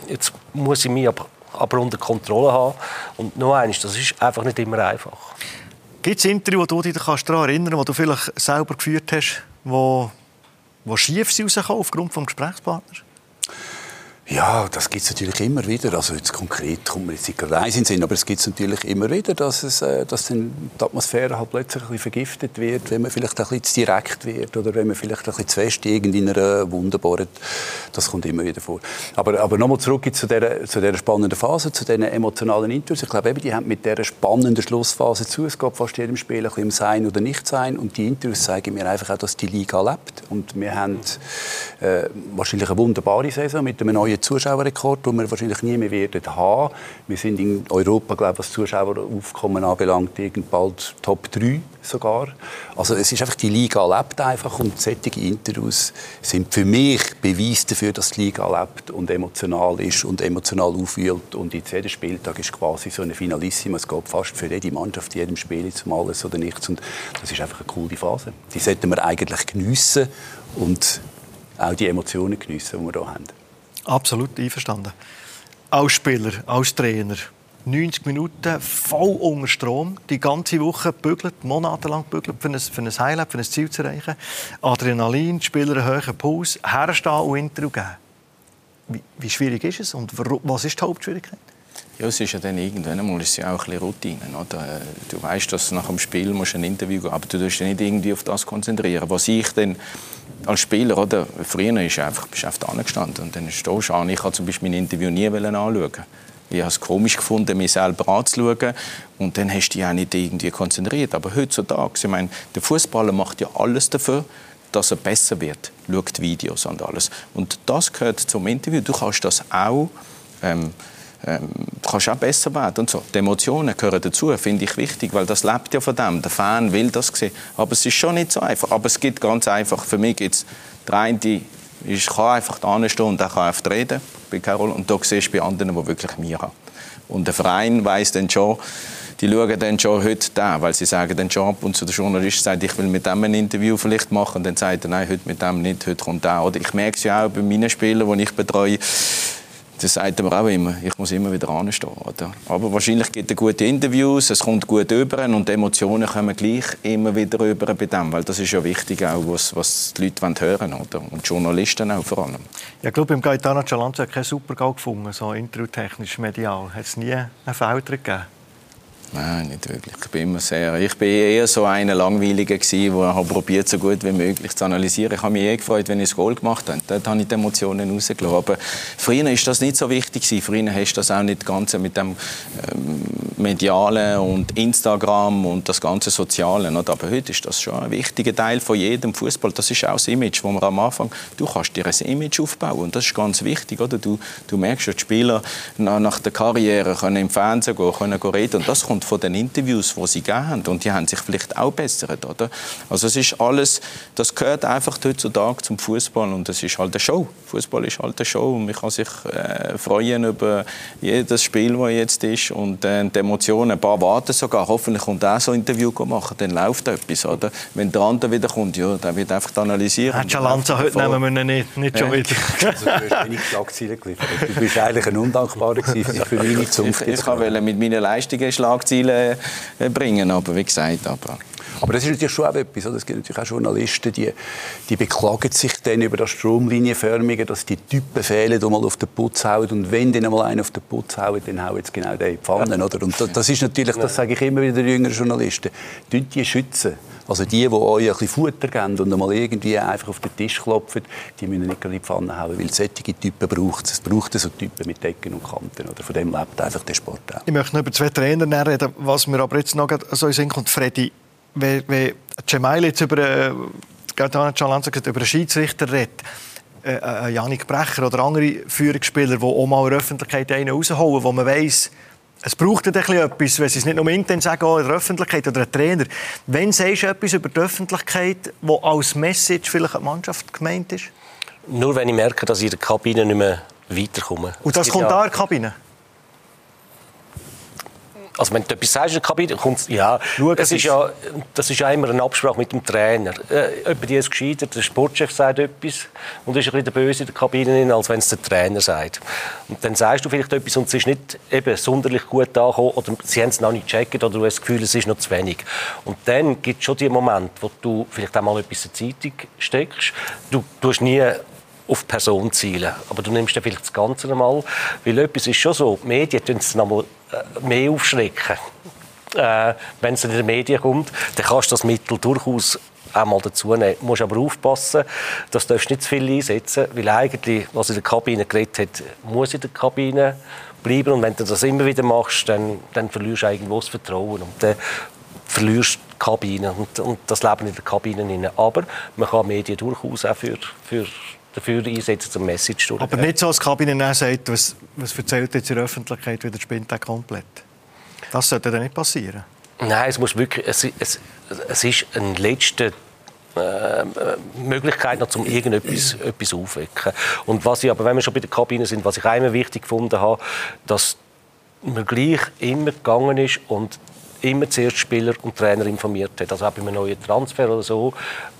Speaker 2: jetzt muss ich mich aber, aber unter Kontrolle haben. Und noch eines, das ist einfach nicht immer einfach.
Speaker 1: Gibt es Interviews, wo du dich daran erinnern kannst, die du vielleicht selber geführt hast, wo, wo schief sind aufgrund des Gesprächspartners?
Speaker 4: Ja, das gibt es natürlich immer wieder. Also jetzt konkret kommt mir jetzt nicht gerade eins in den Sinn, aber es gibt es natürlich immer wieder, dass, es, äh, dass dann die Atmosphäre halt plötzlich ein bisschen vergiftet wird, wenn man vielleicht ein bisschen zu direkt wird oder wenn man vielleicht ein bisschen zu fest in einer Wunde bohrt. Das kommt immer wieder vor. Aber, aber nochmal zurück zu dieser, zu dieser spannenden Phase, zu diesen emotionalen Interviews. Ich glaube, eben, die haben mit dieser spannenden Schlussphase zu. Es gab fast jedem Spiel ein bisschen um Sein oder Nicht-Sein. Und die Interviews zeigen mir einfach auch, dass die Liga lebt. Und wir haben äh, wahrscheinlich eine wunderbare Saison mit einem neuen Zuschauerrekord, den wir wahrscheinlich nie mehr werden haben. Wir sind in Europa, glaube ich, was Zuschaueraufkommen anbelangt, irgend bald Top 3 sogar. Also es ist einfach, die Liga lebt einfach und solche Interviews sind für mich Beweis dafür, dass die Liga lebt und emotional ist und emotional aufwühlt. Und jetzt jeder Spieltag ist quasi so eine Finalissima. Es geht fast für jede Mannschaft, jedem Spiel zum Alles oder Nichts. Und das ist einfach eine coole Phase. Die sollten wir eigentlich geniessen und auch die Emotionen geniessen, die wir hier haben.
Speaker 1: Absolut einverstanden. Als Spieler, als Trainer, 90 Minuten voll unter Strom, die ganze Woche bügelt, monatelang bügelt, für ein, für ein Highlight, für ein Ziel zu erreichen. Adrenalin, Spieler einen hohen Puls, herstehen und Interview geben. Wie, wie, schwierig ist es und was ist die Hauptschwierigkeit?
Speaker 3: Ja, es ist ja dann irgendwann einmal ist ja auch ein Routine. Oder? Du weißt, dass nach dem Spiel musst ein Interview geben, aber du darfst dich nicht irgendwie auf das konzentrieren. Was ich dann als Spieler, oder, früher ist einfach, bist du einfach angestanden und dann stehst du an. Ich habe zum Beispiel mein Interview nie anschauen. Ich habe es komisch gefunden, mich selber anzuschauen. Und dann hast du dich auch nicht irgendwie konzentriert. Aber heutzutage, ich meine, der Fußballer macht ja alles dafür, dass er besser wird. Schaut Videos und alles. Und das gehört zum Interview. Du kannst das auch ähm, ähm, kannst auch besser werden und so. Die Emotionen gehören dazu, finde ich wichtig, weil das lebt ja von dem. Der Fan will das sehen. Aber es ist schon nicht so einfach. Aber es gibt ganz einfach, für mich gibt es der eine, ich kann einfach da stehen und der kann einfach reden, bei Carol. Und da siehst du bei anderen, die wirklich mir haben. Und der Verein weiß dann schon, die schauen dann schon heute da, weil sie sagen dann schon ab und zu der Journalist sagt, ich will mit dem ein Interview vielleicht machen und dann sagt er, nein, heute mit dem nicht, heute kommt der. Oder ich merke es ja auch bei meinen Spielern, die ich betreue, das sagt man auch immer. Ich muss immer wieder anstehen. Oder? Aber wahrscheinlich gibt es gute Interviews, es kommt gut rüber und Emotionen kommen gleich immer wieder rüber bei dem, weil das ist ja wichtig auch, was, was die Leute hören wollen. Und die Journalisten auch vor allem.
Speaker 1: Ja, ich glaube, im Gaetano Cialanza hat keinen Supergau gefunden, so interviewtechnisch, medial. Hat es nie einen Felder gegeben?
Speaker 3: Nein, nicht wirklich. Ich bin immer sehr, ich bin eher so einer langweiliger gsi, der habe probiert so gut wie möglich zu analysieren. Ich habe mich eh gefreut, wenn ich das Goal gemacht habe. Dort habe ich die Emotionen rausgelassen. Aber früher ist das nicht so wichtig gewesen. Früher hast du das auch nicht ganz mit dem ähm, medialen und Instagram und das ganze Soziale. Aber heute ist das schon ein wichtiger Teil von jedem Fußball. Das ist auch das Image, wo man am Anfang, du kannst dir ein Image aufbauen und das ist ganz wichtig, oder? Du, du merkst, die Spieler nach der Karriere können im Fernsehen gehen, können reden und das kommt von den Interviews, die sie gegeben haben. Und die haben sich vielleicht auch bessert, oder? Also es ist alles, das gehört einfach heutzutage zum Fußball und es ist halt eine Show. Fußball ist halt eine Show und man kann sich äh, freuen über jedes Spiel, das jetzt ist und äh, die Emotionen. Ein paar warten sogar. Hoffentlich kommt auch so ein Interview machen, dann läuft etwas, oder? Wenn der andere wieder kommt, ja, dann wird einfach analysieren.
Speaker 1: Hat Schalanza heute nehmen wir ihn nicht, nicht schon wieder.
Speaker 4: Also, du hast wenig Schlagzeilen geliefert. Du bist eigentlich ein Undankbarer für meine Zunft.
Speaker 3: Ich, ich, ich mit meinen Leistungen Schlagzeilen Ziele äh, bringen. Aber wie gesagt, aber
Speaker 4: aber das ist natürlich schon auch etwas. Es gibt natürlich auch Journalisten, die, die beklagen sich dann über das Stromlinienförmige, dass die Typen fehlen, die mal auf den Putz hauen. Und wenn dann mal einer auf den Putz hauen, dann hauen jetzt genau den in die Pfanne. Oder? Und das ist natürlich, das sage ich immer wieder jüngeren Journalisten, die schützen. Also die, die euch ein bisschen Futter geben und mal irgendwie einfach auf den Tisch klopfen, die müssen nicht in die Pfanne hauen, weil solche Typen braucht es. Es braucht so Typen mit Decken und Kanten. Oder? Von dem lebt einfach der Sport auch.
Speaker 1: Ich möchte noch über zwei Trainer reden, was mir aber jetzt noch so in Sinn kommt. Freddy, wenn, wenn Cemail jetzt über, äh, über einen Schiedsrichter redet, äh, äh, Janik Brecher oder andere Führungsspieler, die auch mal in der Öffentlichkeit einen rausholen, wo man weiss, es braucht etwas, wenn sie es nicht nur intern sagen, auch in der Öffentlichkeit oder ein Trainer. Wenn sagst du etwas über die Öffentlichkeit, wo als Message vielleicht an die Mannschaft gemeint ist?
Speaker 2: Nur wenn ich merke, dass ich in der Kabine nicht mehr weiterkomme.
Speaker 1: Und das kommt ja, da in der Kabine?
Speaker 2: Also wenn du etwas sagst in der Kabine, kommt ja, das ist ja, das ist ja immer eine Absprache mit dem Trainer. Äh, jemand ist gescheitert, der Sportchef sagt etwas und ist ein bisschen der Böse in der Kabine, als wenn es der Trainer sagt. Und dann sagst du vielleicht etwas und es ist nicht eben sonderlich gut angekommen oder sie haben es noch nicht gecheckt oder du hast das Gefühl, es ist noch zu wenig. Und dann gibt es schon die Momente, wo du vielleicht auch mal etwas in die Zeitung steckst. Du, du hast nie auf Person zielen. Aber du nimmst dann vielleicht das Ganze einmal, weil etwas ist schon so, die Medien tun es noch mal äh, mehr aufschrecken. Äh, Wenn es in den Medien kommt, dann kannst du das Mittel durchaus einmal dazu nehmen. Du musst aber aufpassen, dass du nicht zu viel einsetzen weil eigentlich, was in der Kabine geredet hat, muss in der Kabine bleiben und wenn du das immer wieder machst, dann, dann verlierst du irgendwo das Vertrauen und dann verlierst die Kabine und, und das Leben in der Kabine. Aber man kann Medien durchaus auch für, für dafür einsetzen, zum Message
Speaker 1: durch. Aber nicht so, als Kabine sagt, was, was erzählt jetzt in der Öffentlichkeit, wieder spinnt er komplett. Das sollte dann nicht passieren.
Speaker 2: Nein, es muss wirklich, es, es, es ist ein letzter äh, Möglichkeit noch, um irgendetwas etwas aufwecken. Und was ich aber, wenn wir schon bei der Kabine sind, was ich einmal wichtig gefunden habe, dass man gleich immer gegangen ist und immer zuerst Spieler und Trainer informiert hat. Also auch bei einem neuen Transfer oder so,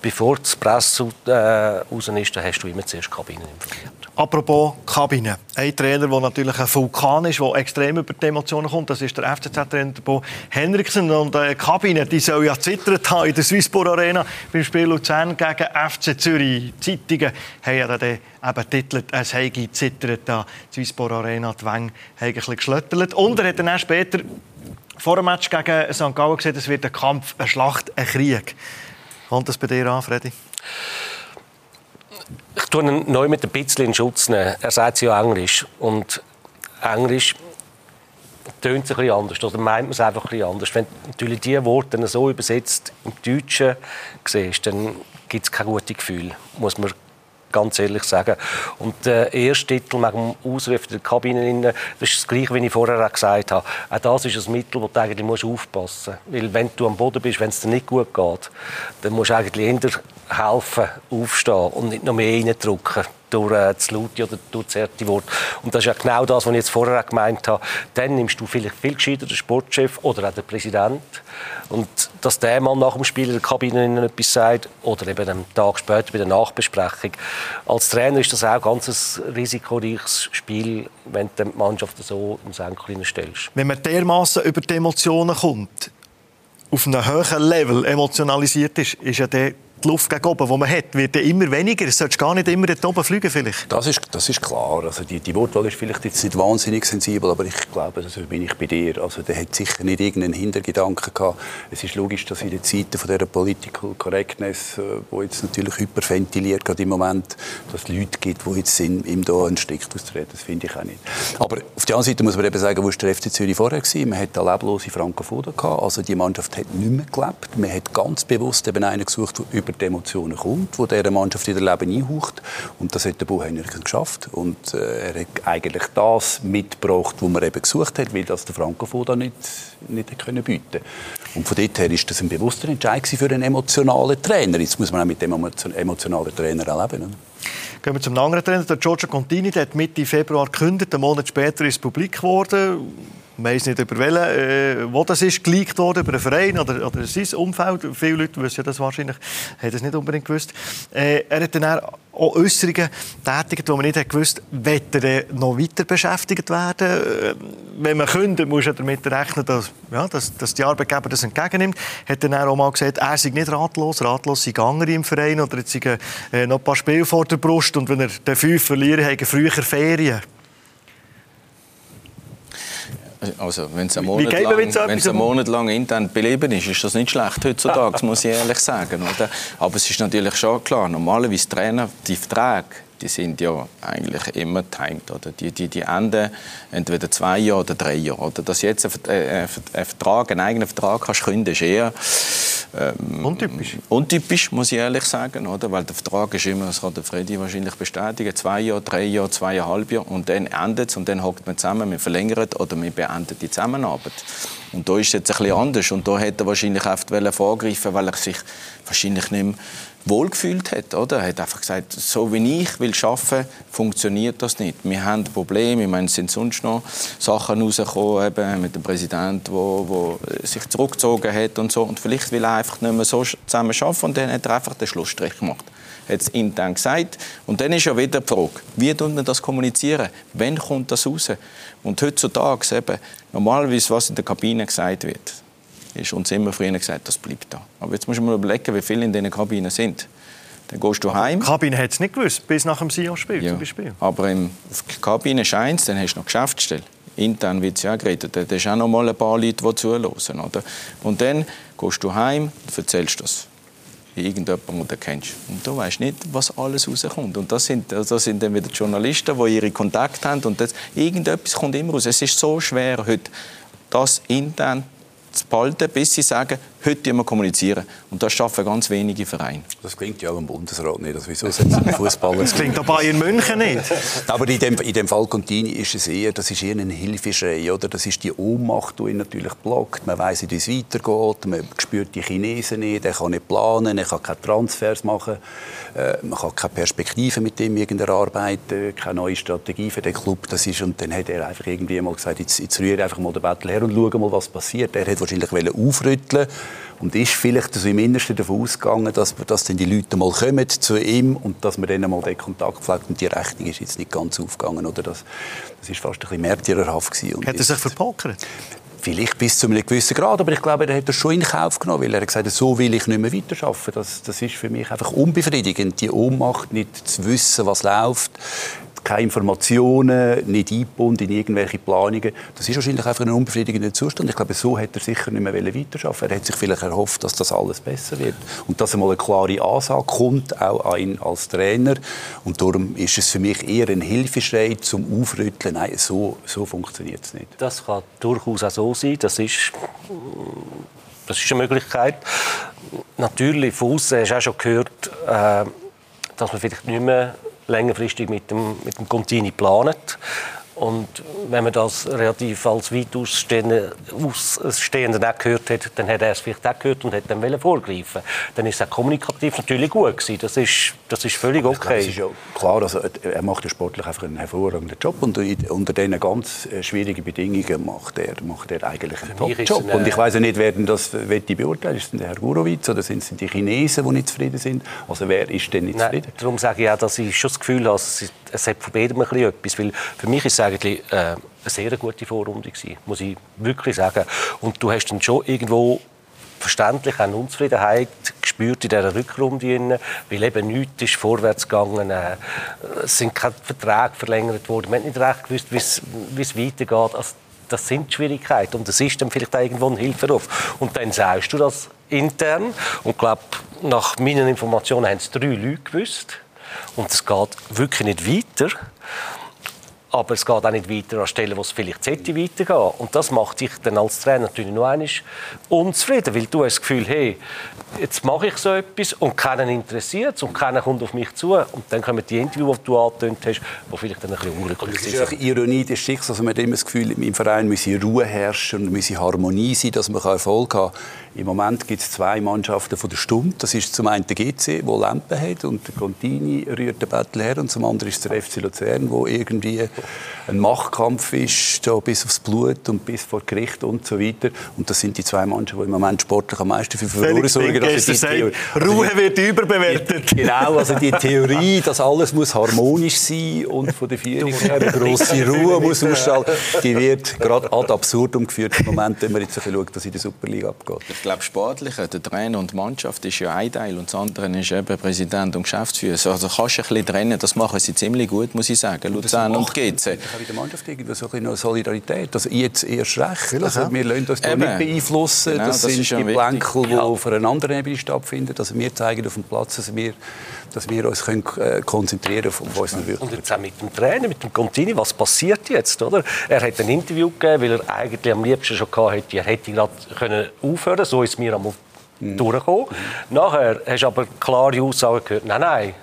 Speaker 2: bevor das Presse äh, raus ist, dann hast du immer zuerst Kabinen informiert.
Speaker 1: Apropos Kabine. Ein Trainer, der natürlich ein Vulkan ist, der extrem über die Emotionen kommt, das ist der FCZ-Trainer Bo Henriksen. Und die Kabine die soll ja zittert haben in der Swisspor Arena beim Spiel Luzern gegen FC Zürich. Die Zeitungen haben ja dann eben titelt, es habe zittert die Swisspor Arena, die Wänge haben ein bisschen geschlöttelt. Und er hat dann später vor dem Match gegen St. Gallen gesagt, es wird ein Kampf, eine Schlacht, ein Krieg. Kommt das bei dir an, Freddy?
Speaker 2: Ich tue ihn neu mit ein bisschen in Schutz. Er sagt ja Englisch. Und Englisch tönt es bisschen anders. Oder meint man es einfach ein anders. Wenn du natürlich diese Worte so übersetzt im Deutschen siehst, dann gibt es kein gutes Gefühl. Muss man ganz ehrlich sagen. Und der erste Titel mit dem Ausruf der Kabine, das ist das Gleiche, wie ich vorher gesagt habe. Auch das ist ein Mittel, das du eigentlich musst aufpassen musst. Weil wenn du am Boden bist, wenn es dir nicht gut geht, dann musst du eigentlich eher helfen, aufstehen und nicht noch mehr reindrücken durch äh, das laute oder durch das harte Wort. Und das ist ja genau das, was ich jetzt vorher gemeint habe. Dann nimmst du vielleicht viel gescheiter den Sportchef oder auch den Präsident und dass der Mann nach dem Spiel in der Kabine etwas sagt oder eben einen Tag später bei der Nachbesprechung. Als Trainer ist das auch ein ganz risikoreiches Spiel, wenn du die Mannschaft so im Senkel stellst.
Speaker 1: Wenn man dermaßen über die Emotionen kommt, auf einem höheren Level emotionalisiert ist, ist ja der die Luft gegen oben, die man hat, wird immer weniger. Es sollte gar nicht immer dort oben fliegen vielleicht.
Speaker 4: Das ist, das ist klar. Also die, die Wortwahl ist vielleicht jetzt nicht wahnsinnig sensibel, aber ich glaube, also bin ich bei dir. Also der hat sicher nicht irgendeinen Hintergedanken gehabt. Es ist logisch, dass in den Zeiten von dieser Political Correctness, äh, wo jetzt natürlich hyperventiliert gerade im Moment, dass es Leute gibt, die jetzt in, ihm da einen Strick austreten. Das finde ich auch nicht. Aber auf der anderen Seite muss man eben sagen, wo war der FC Zürich vorher gewesen? Man hat eine leblose Frankophonen gehabt. Also die Mannschaft hat nicht mehr gelebt. Man hat ganz bewusst eben einen gesucht, der über die Emotionen kommt, wo dieser Mannschaft wieder Leben einhaucht. Und das hat der Buchheiner geschafft. Und äh, er hat eigentlich das mitgebracht, was man eben gesucht hat, weil das der Franco nicht, nicht können bieten Und von dort her ist das ein bewusster Entscheid für einen emotionalen Trainer. Jetzt muss man auch mit dem emotionalen Trainer erleben.
Speaker 1: Gehen wir zum anderen Trainer, der Giorgio Contini, der hat Mitte Februar gekündigt, einen Monat später ist es publik geworden man weiß nicht über welchen, äh, wo das ist, geleakt worden, über einen Verein oder, oder sein Umfeld. Viele Leute wissen das wahrscheinlich, haben das nicht unbedingt gewusst. Äh, er hat dann auch Äußerungen tätigt, die man nicht gewusst hat, er noch weiter beschäftigt werden. Äh, wenn man kündigt, muss er damit rechnen, dass, ja, dass, dass die Arbeitgeber das entgegennimmt. Hat dann auch mal gesagt, er sei nicht ratlos, ratlos sei andere im Verein oder jetzt sei äh, noch ein paar Spiele vor der Brust und wenn er den fünf verliert, hat er früher Ferien.
Speaker 3: Also, wenn es einen Monat, lang, wenn's einen Monat lang intern beleben ist, ist das nicht schlecht heutzutage, muss ich ehrlich sagen. Oder? Aber es ist natürlich schon klar, normalerweise Trainer, die Verträge, die sind ja eigentlich immer timed. Oder? Die, die, die enden entweder zwei Jahre oder drei Jahre. Oder? Dass jetzt ein, ein Vertrag, einen eigenen Vertrag kannst künden, ist eher
Speaker 1: ähm, untypisch.
Speaker 3: untypisch, muss ich ehrlich sagen. Oder? Weil der Vertrag ist immer, das kann der Freddy wahrscheinlich bestätigen, zwei Jahre, drei Jahre, zweieinhalb Jahre und dann endet es und dann hockt man zusammen, man verlängert oder man beendet die Zusammenarbeit. Und da ist es jetzt ein bisschen anders und da hätte er wahrscheinlich oft vorgreifen weil er sich wahrscheinlich nicht mehr wohlgefühlt hat. Oder? Er hat einfach gesagt, so wie ich will arbeiten, funktioniert das nicht. Wir haben Probleme. Ich meine, es sind sonst noch Sachen rausgekommen, eben mit dem Präsidenten, der sich zurückgezogen hat und so. Und vielleicht will er einfach nicht mehr so zusammen arbeiten und dann hat er einfach den Schlussstrich gemacht. Hat es intern gesagt. Und dann ist ja wieder die Frage, wie tun wir das kommunizieren? Wann kommt das raus? Und heutzutage eben, normalerweise, was in der Kabine gesagt wird, ist uns immer früher gesagt, das bleibt da. Aber jetzt muss man mal überlegen, wie viele in diesen Kabinen sind. dann gehst du heim.
Speaker 1: Die Kabine hat es nicht gewusst, bis nach dem Sion-Spiel
Speaker 3: Ja.
Speaker 1: zum Beispiel.
Speaker 3: Aber im auf die Kabine scheint dann hast du noch Geschäftsstelle. Intern wird es ja auch geredet. Da hast du auch noch mal ein paar Leute, die zuhören. Oder? Und dann gehst du heim und erzählst das irgendjemandem, den du kennst. Und du weißt nicht, was alles rauskommt. Und das sind, das sind dann wieder die Journalisten, die ihre Kontakte haben. Und das, irgendetwas kommt immer raus. Es ist so schwer, heute das intern zu behalten, bis sie sagen, heute wir kommunizieren. Und das schaffen ganz wenige Vereine.
Speaker 4: Das klingt ja auch im Bundesrat nicht. Also wieso setzen die Fußballer?
Speaker 1: Das klingt auch Bayern München nicht.
Speaker 4: Aber in dem, in dem Fall Contini ist es eher, das ist eher ein Hilfeschrei, oder? Das ist die Ohnmacht, die ihn natürlich blockt. Man weiß nicht, wie es weitergeht. Man spürt die Chinesen nicht. Er kann nicht planen, er kann keine Transfers machen. Äh, man kann keine Perspektive mit dem irgendwie erarbeiten, keine neue Strategie für den Club. Das ist, und dann hat er einfach irgendwie mal gesagt, jetzt, jetzt rühre einfach mal den Battle her und schaue mal, was passiert. Er hat wahrscheinlich wollen aufrütteln und ist vielleicht so im Innersten davon ausgegangen, dass, dass dann die Leute mal kommen zu ihm und dass man dann mal den Kontakt pflegt. Und die Rechnung ist jetzt nicht ganz aufgegangen. Oder? Das, das ist fast ein bisschen märtyrerhaft gewesen.
Speaker 1: Hat er sich verpokert?
Speaker 4: Vielleicht bis zu einem gewissen Grad, aber ich glaube, er hat das schon in Kauf genommen, weil er hat gesagt, so will ich nicht mehr weiterarbeiten. Das, das ist für mich einfach unbefriedigend, die Ohnmacht, nicht zu wissen, was läuft, keine Informationen, nicht eingebunden in irgendwelche Planungen. Das ist wahrscheinlich einfach ein unbefriedigender Zustand. Ich glaube, so hätte er sicher nicht mehr weiterarbeiten Er hat sich vielleicht erhofft, dass das alles besser wird und dass einmal eine klare Ansage kommt, auch an ihn als Trainer. Und darum ist es für mich eher ein Hilfeschrei zum Aufrütteln. Nein, so, so funktioniert es nicht.
Speaker 2: Das kann durchaus auch so sein. Das ist, das ist eine Möglichkeit. Natürlich, von außen hast du auch schon gehört, äh, dass man vielleicht nicht mehr längerfristig mit dem, mit dem Contini planet. Und wenn man das relativ als weit ausstehende, Ausstehender auch gehört hat, dann hat er es vielleicht auch gehört und hat dann vorgreifen. Dann ist es auch kommunikativ natürlich gut gewesen. Das ist, das ist völlig
Speaker 4: Ich glaube,
Speaker 2: okay.
Speaker 4: es ist ja klar, also er macht ja sportlich einfach einen hervorragenden Job und unter diesen ganz äh, schwierigen Bedingungen macht er, macht er eigentlich einen Top-Job. Und ich weiß ja nicht, wer denn das wette beurteilen. Ist es der Herr Gurowitz oder sind es die Chinesen, die nicht zufrieden sind? Also wer ist denn nicht
Speaker 2: Nein,
Speaker 4: zufrieden?
Speaker 2: darum sage ich auch, dass ich schon das Gefühl habe, es, hat von beidem ein bisschen etwas. Weil für mich ist es eigentlich äh, eine sehr gute Vorrunde gewesen, muss ich wirklich sagen. Und du hast dann schon irgendwo verständlich eine Unzufriedenheit gespürt in dieser Rückrunde, weil eben nichts ist vorwärts gegangen, äh, es sind keine Verträge verlängert worden, man hat nicht recht gewusst, wie es- es weitergeht. Also, das sind Schwierigkeiten und das ist dann vielleicht irgendwo ein Hilferuf. Und dann sagst du das intern und glaube, nach meinen Informationen haben es drei Leute gewusst und es geht wirklich nicht weiter. Aber es geht auch nicht weiter an Stellen, wo es vielleicht sollte weitergehen. Und das macht dich dann als Trainer natürlich noch einmal unzufrieden, weil du hast das Gefühl, hey, jetzt mache ich so etwas und keinen interessiert es und keiner kommt auf mich zu. Und dann kommen die Interviews, die du angetönt hast, die vielleicht dann ein bisschen unglücklich
Speaker 4: Es ist
Speaker 2: sind.
Speaker 4: auch Ironie des Schicksals. Also man hat immer das Gefühl, im Verein müsse Ruhe herrschen und müsse Harmonie sein, dass man Erfolg haben kann. Im Moment gibt es zwei Mannschaften von der Stunde. Das ist zum einen der GC, der Lampen hat und der Contini rührt den Battle her. Und zum anderen ist der FC Luzern, wo irgendwie ein Machtkampf ist, da bis aufs Blut und bis vor Gericht und so weiter. Und das sind die zwei Mannschaften, die im Moment sportlich am meisten für
Speaker 1: Felix
Speaker 4: sorgen. Also die
Speaker 1: sagt,
Speaker 4: Theorie- also
Speaker 1: Ruhe
Speaker 4: die-
Speaker 1: wird überbewertet.
Speaker 4: Genau, also die Theorie, dass alles muss harmonisch sein und von der Führung her eine grosse Ruhe muss ausstrahlen, die wird gerade ad absurdum geführt im Moment, wenn man jetzt ein bisschen schaut, was in der Superliga abgeht.
Speaker 3: Ich glaube, sportlich, der Trainer und die Mannschaft ist ja ein Teil und das andere ist eben Präsident und Geschäftsführer. Also kannst du ein bisschen trennen, das machen sie ziemlich gut, muss ich sagen, Luzern und GC.
Speaker 4: Auch in der Mannschaft irgendwie so ein bisschen noch Solidarität. Also jetzt erst recht. Also wir lassen uns da
Speaker 3: Eben.
Speaker 4: nicht beeinflussen.
Speaker 3: Genau,
Speaker 4: das,
Speaker 3: das
Speaker 4: sind die. Plänkel, die auf einer anderen Ebene stattfinden. Also wir zeigen auf dem Platz, dass wir, dass wir uns können, äh, konzentrieren können auf unseren
Speaker 2: Und
Speaker 4: Wirkungen.
Speaker 2: jetzt auch mit dem Trainer, mit dem Contini, was passiert jetzt, oder? Er hat ein Interview gegeben, weil er eigentlich am liebsten schon gehabt hätte, er hätte gerade können aufhören, so ist es mir einmal durchgekommen. Nachher hast du aber klare Aussagen gehört, nein, nein,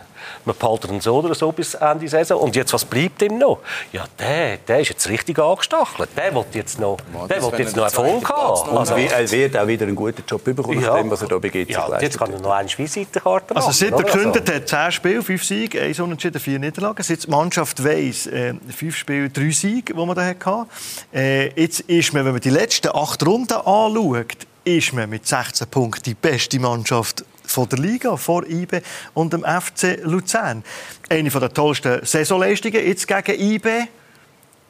Speaker 2: wir behalten ihn so oder so bis Ende Saison. Und jetzt, was bleibt ihm noch? Ja, der, der ist jetzt richtig angestachelt. Der will jetzt noch, der
Speaker 3: das,
Speaker 2: will jetzt noch Erfolg haben.
Speaker 3: noch
Speaker 4: Also er wird auch wieder einen guten Job bekommen,
Speaker 2: Ja.
Speaker 4: dem, was er da begeht.
Speaker 2: ja, und jetzt kann er noch eine Visitenkarte
Speaker 1: Also
Speaker 2: machen.
Speaker 1: seit er
Speaker 2: oder?
Speaker 1: gekündigt hat, 10 Spiele, 5 Siege, 1 Unentschieden, 4 Niederlagen. Seit die Mannschaft weiss, äh, 5 Spiele, 3 Siege, die man da hatte. Äh, jetzt ist man, wenn man die letzten 8 Runden anschaut, ist man mit 16 Punkten die beste Mannschaft von der Liga, vor IB und dem FC Luzern. Eine der tollsten Saisonleistungen jetzt gegen IB.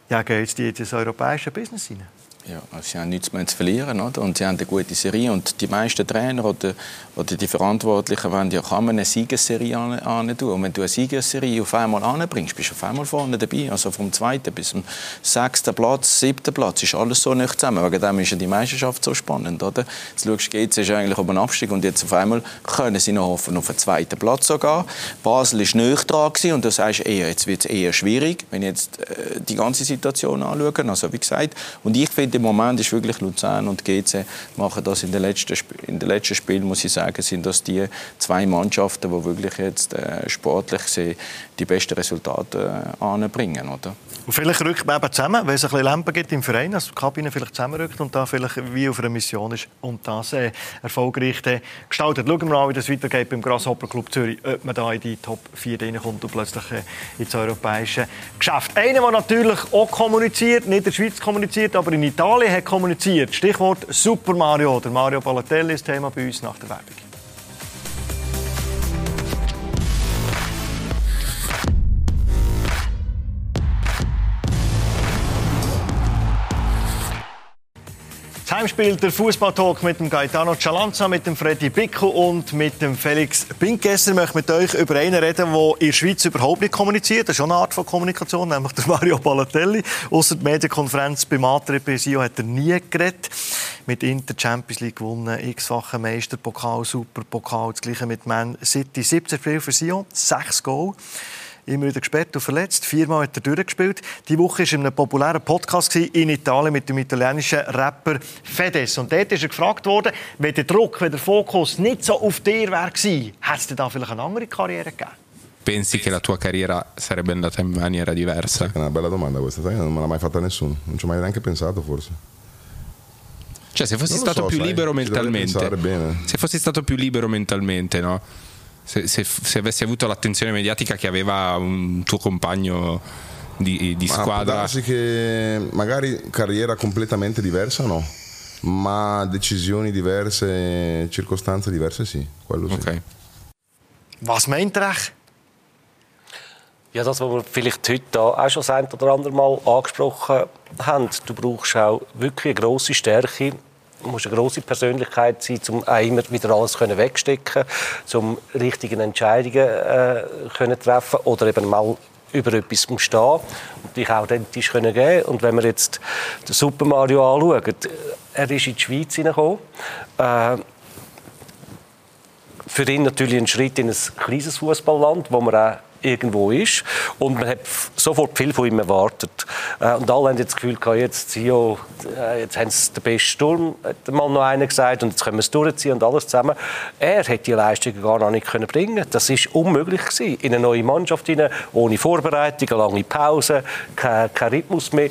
Speaker 1: Ja, gehen jetzt in das europäische Business rein?
Speaker 3: Ja, also sie haben nichts mehr zu verlieren oder? und sie haben eine gute Serie und die meisten Trainer oder, oder die Verantwortlichen wollen ja kann man eine Siegesserie an, an tun. und wenn du eine Siegesserie auf einmal anbringst, bist du auf einmal vorne dabei, also vom zweiten bis zum sechsten Platz, siebten Platz, ist alles so nicht zusammen, wegen dem ist ja die Meisterschaft so spannend, oder? Jetzt schaust du, GC ist eigentlich um einen Abstieg und jetzt auf einmal können sie noch hoffen auf einen zweiten Platz sogar. Basel ist nicht dran und du sagst eher, jetzt wird es eher schwierig, wenn ich jetzt äh, die ganze Situation anschaue, also wie gesagt, und ich finde im Moment ist wirklich Luzern und GC machen das in den letzten, in den letzten Spielen, muss ich sagen, sind das die zwei Mannschaften, die wirklich jetzt äh, sportlich sehen, die besten Resultate äh, anbringen, oder?
Speaker 1: Und vielleicht rückt man eben zusammen, wenn es ein bisschen Lampen gibt im Verein, dass die Kabine vielleicht zusammenrückt und da vielleicht wie auf einer Mission ist und das äh, erfolgreich äh, gestaltet. Schauen wir mal, wie das weitergeht beim Grasshopper Club Zürich, ob man da in die Top 4 reinkommt und plötzlich äh, ins europäische Geschäft. Einer, der natürlich auch kommuniziert, nicht in der Schweiz kommuniziert, aber in Italien hat kommuniziert. Stichwort Super Mario. Der Mario Balotelli ist Thema bei uns nach der Werbung. Heimspiel der Fußballtalk mit dem Gaetano Cialanza, mit dem Freddy Bicco und mit dem Felix Pinkesser. Ich möchte mit euch über einen reden, der in der Schweiz überhaupt nicht kommuniziert. Das ist schon eine Art von Kommunikation, nämlich der Mario Balotelli. Außer der Medienkonferenz beim Antritt bei Sio hat er nie geredet. Mit Inter Champions League gewonnen, x-fache Meisterpokal, Superpokal, das gleiche mit Man City. 17 Spiele für Sion, 6 Goal immer wieder gesperrt und verletzt. Viermal hat er durchgespielt. Die Woche war in einem populären Podcast in Italien mit dem italienischen Rapper Fedes. Und dort ist er gefragt worden, wenn der Druck, wenn der Fokus nicht so auf dir wäre hätte es da vielleicht eine andere Karriere gegeben?
Speaker 9: Pensi che la tua carriera sarebbe andata in maniera diversa?
Speaker 10: È una bella domanda questa, sai? Non me l'ha mai fatta nessuno, non ci ho mai neanche pensato forse.
Speaker 9: Cioè, se fossi
Speaker 10: Non
Speaker 9: stato
Speaker 10: so,
Speaker 9: più
Speaker 10: sai,
Speaker 9: libero mentalmente, se fossi stato più libero mentalmente, no? Se, se- se avessi avuto l'attenzione mediatica che aveva un tuo compagno di, di
Speaker 10: Ma può
Speaker 9: squadra,
Speaker 10: darsi che magari carriera completamente diversa no, ma decisioni diverse, circostanze diverse sì, quello sì.
Speaker 9: Ok.
Speaker 1: Was meint er? echt?
Speaker 2: Ja, das, was wir vielleicht heute auch schon das ein oder andere Mal angesprochen haben. Du brauchst auch wirklich eine grosse Stärke. Du musst eine grosse Persönlichkeit sein, um auch immer wieder alles können wegstecken um richtige Entscheidungen äh, können treffen oder eben mal über etwas stehen und dich authentisch können geben Und wenn wir jetzt den Super Mario anschauen, er ist in die Schweiz hineingekommen. Äh, für ihn natürlich ein Schritt in ein kleines Fußballland, wo man auch irgendwo ist. Und man hat sofort viel von ihm erwartet. Äh, Und alle haben jetzt das Gefühl, gehabt, jetzt, Sio, äh, jetzt haben sie den besten Sturm, hat mal noch einer gesagt, und jetzt können wir es durchziehen und alles zusammen. Er hätte die Leistungen gar noch nicht können bringen Das ist unmöglich gewesen. In eine neue Mannschaft hinein, ohne Vorbereitung, eine lange Pause, kein, kein Rhythmus mehr.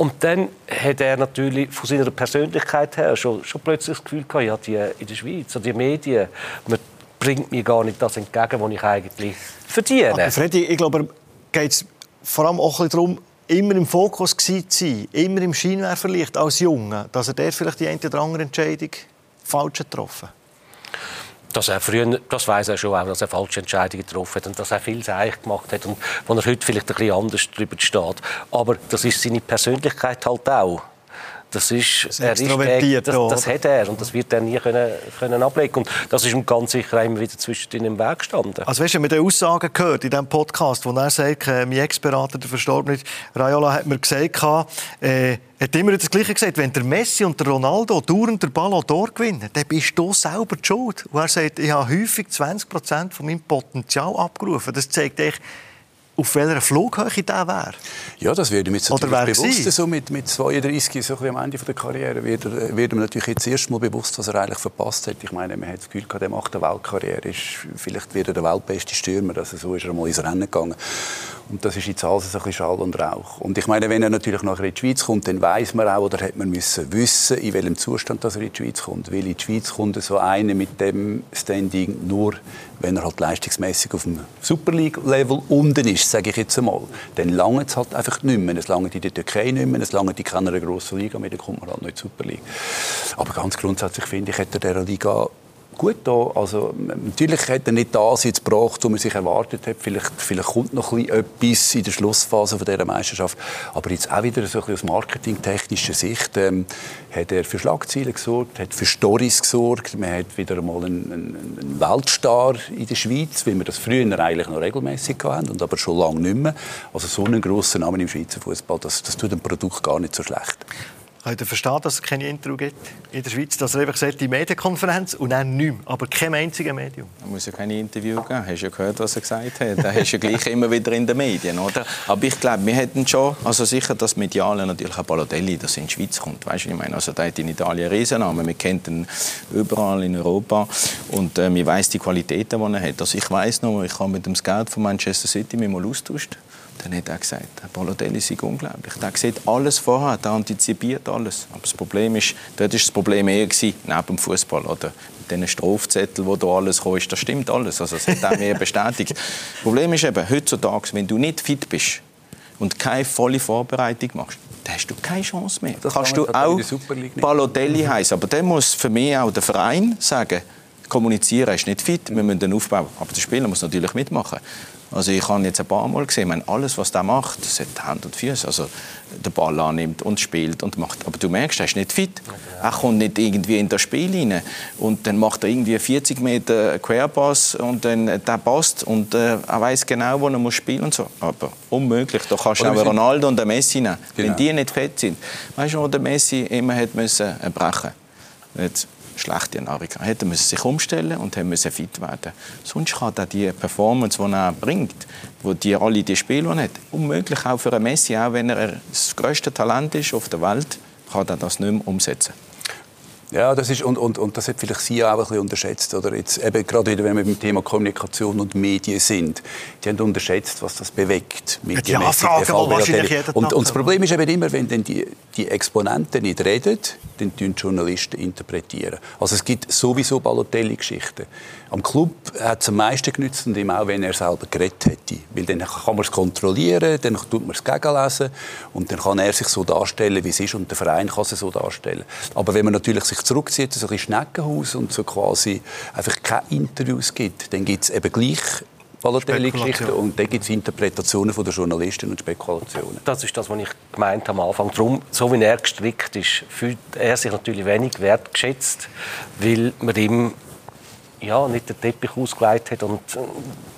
Speaker 2: Und dann hat er natürlich von seiner Persönlichkeit her schon, schon plötzlich das Gefühl gehabt, ja, die in der Schweiz, die Medien, man bringt mir gar nicht das entgegen, was ich eigentlich verdiene.
Speaker 1: Aber Freddy, ich glaube, geht es vor allem auch ein darum, immer im Fokus zu sein, immer im Scheinwerferlicht als Junge, dass er dort vielleicht die eine oder andere Entscheidung falsch getroffen hat.
Speaker 2: dass er früher, das weiß er schon auch, dass er falsche Entscheidungen getroffen hat und dass er viel Seich gemacht hat und wo er heute vielleicht ein bisschen anders drüber steht. Aber das ist seine Persönlichkeit halt auch. Das ist,
Speaker 1: Das
Speaker 2: er ist das, das hat er und das wird er nie können, können ablegen. Und das ist ihm ganz sicher immer wieder zwischen im Weg gestanden.
Speaker 1: Also weißt du, mit den Aussagen gehört in diesem Podcast, wo er sagt, äh, mein Ex-Berater, der verstorbene Raiola, hat mir gesagt, äh, hat immer das Gleiche gesagt, wenn der Messi und der Ronaldo dauernd den Ballon d'Or gewinnen, dann bist du selber die schuld. Und er sagt, ich habe häufig 20 Prozent von meinem Potenzial abgerufen. Das zeigt echt, auf welcher Flughöhe der wäre.
Speaker 4: Ja, das wird ihm jetzt
Speaker 1: Oder
Speaker 4: natürlich
Speaker 1: wer
Speaker 4: bewusst.
Speaker 1: sie?
Speaker 4: So mit, mit 32, so am Ende der Karriere, wird, wird ihm natürlich jetzt erst mal bewusst, was er eigentlich verpasst hat. Ich meine, man hat das Gefühl gehabt, er macht eine Weltkarriere. Ist, vielleicht wird er der weltbeste Stürmer. Also so ist er mal ins Rennen gegangen. Und das ist jetzt alles ein bisschen Schall und Rauch. Und ich meine, wenn er natürlich nachher in die Schweiz kommt, dann weiß man auch, oder hat man müssen wissen, in welchem Zustand dass er in die Schweiz kommt. Weil in die Schweiz kommt so einer mit dem Standing nur, wenn er halt leistungsmäßig auf dem Super League-Level unten ist, sage ich jetzt einmal. Dann lange es halt einfach nicht mehr. Es lange in der Türkei nicht mehr, es lange in keiner grossen Liga mehr, dann kommt man halt nicht in die Super League. Aber ganz grundsätzlich finde ich, hat er dieser Liga gut da. Also, natürlich hat er nicht das jetzt gebracht, was man sich erwartet hat. Vielleicht, vielleicht kommt noch etwas in der Schlussphase von dieser Meisterschaft. Aber jetzt auch wieder so ein aus marketingtechnischer Sicht ähm, hat er für Schlagzeilen gesorgt, hat für Stories gesorgt. Man hat wieder einmal einen, einen, Weltstar in der Schweiz, wie wir das früher eigentlich noch regelmäßig hatten, und aber schon lange nicht mehr. Also so einen grossen Namen im Schweizer Fußball, das, das tut dem Produkt gar nicht so schlecht.
Speaker 1: Könnt ihr verstehen, dass es keine Intro gibt in der Schweiz? Dass er einfach sagt, die Medienkonferenz und dann nichts aber kein einziges Medium.
Speaker 3: Da muss ja keine Interview geben. Hast du ja gehört, was er gesagt hat. Hast du ja gleich immer wieder in den Medien, oder? Aber ich glaube, wir hätten schon, also sicher das Mediale natürlich auch Balotelli, das in die Schweiz kommt. Weißt du, ich meine, also der hat in Italien einen Riesennamen. Wir kennen ihn überall in Europa und äh, wir weiß die Qualitäten, die er hat. Also ich weiß noch, ich habe mit dem Scout von Manchester City mich mal austauscht dann hat er gesagt, Balotelli ist unglaublich. Der sieht alles vorher, der antizipiert alles. Aber das Problem ist, dort war das Problem eher gewesen, neben dem Fußball oder mit diesen Strafzetteln, wo da alles kommt, das stimmt alles. Also das hat er mir bestätigt. Das Problem ist eben, heutzutage, wenn du nicht fit bist und keine volle Vorbereitung machst, dann hast du keine Chance mehr. Das kannst du auch Balotelli heißen, aber dann muss für mich auch der Verein sagen, kommunizieren ist nicht fit, wir müssen den aufbauen. Aber der Spieler muss natürlich mitmachen. Also ich habe jetzt ein paar Mal gesehen, meine, alles, was er macht, das hat Hand und Füße. Also der Ball annimmt und spielt und macht. Aber du merkst, er ist nicht fit. Er kommt nicht irgendwie in das Spiel rein. Und dann macht er irgendwie 40 Meter Querpass und dann äh, der passt und äh, er weiß genau, wo er muss spielen und so. Aber unmöglich. Da kannst du auch Ronaldo und Messi nehmen. Genau. Wenn die nicht fit sind. Weißt du, wo der Messi immer hat müssen äh, brechen. Jetzt schlechte Ernährung. Er hätte sich umstellen und müssen fit werden. Sonst kann er die Performance, die er bringt, wo die alle die Spiele hat, unmöglich auch für einen Messi, auch wenn er das größte Talent ist auf der Welt, kann er das nicht mehr umsetzen.
Speaker 4: Ja, das ist, und, und, und das hat vielleicht Sie auch ein bisschen unterschätzt. Oder jetzt, eben gerade wieder, wenn wir beim Thema Kommunikation und Medien sind. Die haben unterschätzt, was das bewegt.
Speaker 1: Mit ja, die Fragen, wahrscheinlich jeden
Speaker 4: und, und das Problem ist eben immer, wenn dann die, die Exponenten nicht reden, dann tun die Journalisten interpretieren. Also es gibt sowieso Balotelli-Geschichten. Am Club hat es am meisten genützt, und ihm auch, wenn er selber geredet hätte. Weil dann kann man es kontrollieren, dann tut man es gegenlesen und dann kann er sich so darstellen, wie es ist und der Verein kann es so darstellen. Aber wenn man natürlich sich zurückzieht, so ein Schneckenhaus und so quasi einfach keine Interviews gibt, dann gibt es eben gleich Balotelli-Geschichten und dann gibt es Interpretationen von der Journalisten und Spekulationen.
Speaker 2: Das ist das, was ich gemeint habe am Anfang. Darum, so wie er gestrickt ist, fühlt er sich natürlich wenig wertgeschätzt, weil man ihm ja, nicht den Teppich ausgelegt hat und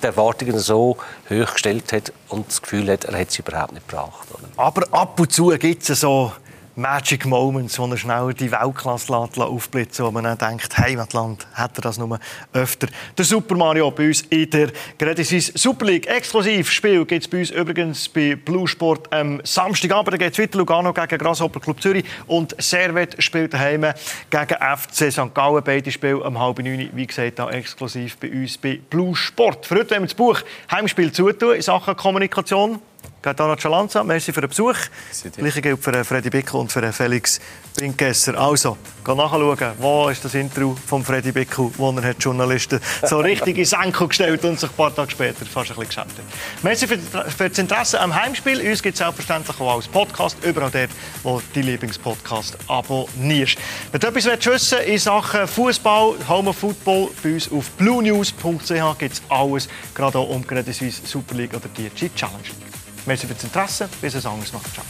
Speaker 2: die Erwartungen so hoch gestellt hat und das Gefühl hat, er hat es überhaupt nicht gebracht.
Speaker 1: Aber ab und zu gibt es so Magic Moments, wo er schnell die Weltklasse aufblitzen wo man dann denkt, Heimatland, hätte er das nur öfter. Der Super Mario bei uns in der Credit Super League. Exklusiv Spiel gibt es bei uns übrigens bei Blue Sport am Samstagabend. Da geht es weiter Lugano gegen Grasshopper Club Zürich und Servet spielt daheim gegen FC St. Gallen. Beide Spiele um halb neun, wie gesagt, da exklusiv bei uns bei Blue Sport. Für heute wollen wir das Buch Heimspiel zutun in Sachen Kommunikation. Gaetano Cialanza, merci für den Besuch. Gleiche gilt für Freddy Bickel und für Felix Pinkesser. Also, geh nachschauen, wo ist das Intro von Freddy Bickel, wo er hat Journalisten so richtig in Senkel gestellt und sich ein paar Tage später fast ein bisschen geschämt hat. Merci für, für das Interesse am Heimspiel. Uns gibt es selbstverständlich auch als Podcast, überall dort, wo deinen Lieblingspodcast abonnierst. Wenn du etwas wissen in Sachen Fußball, Home of Football, bei uns auf bluenews.ch gibt es alles, gerade auch um Credit Suisse Super League oder die G Challenge. Merci für das Interesse. Bis ein anderes Mal. Ciao.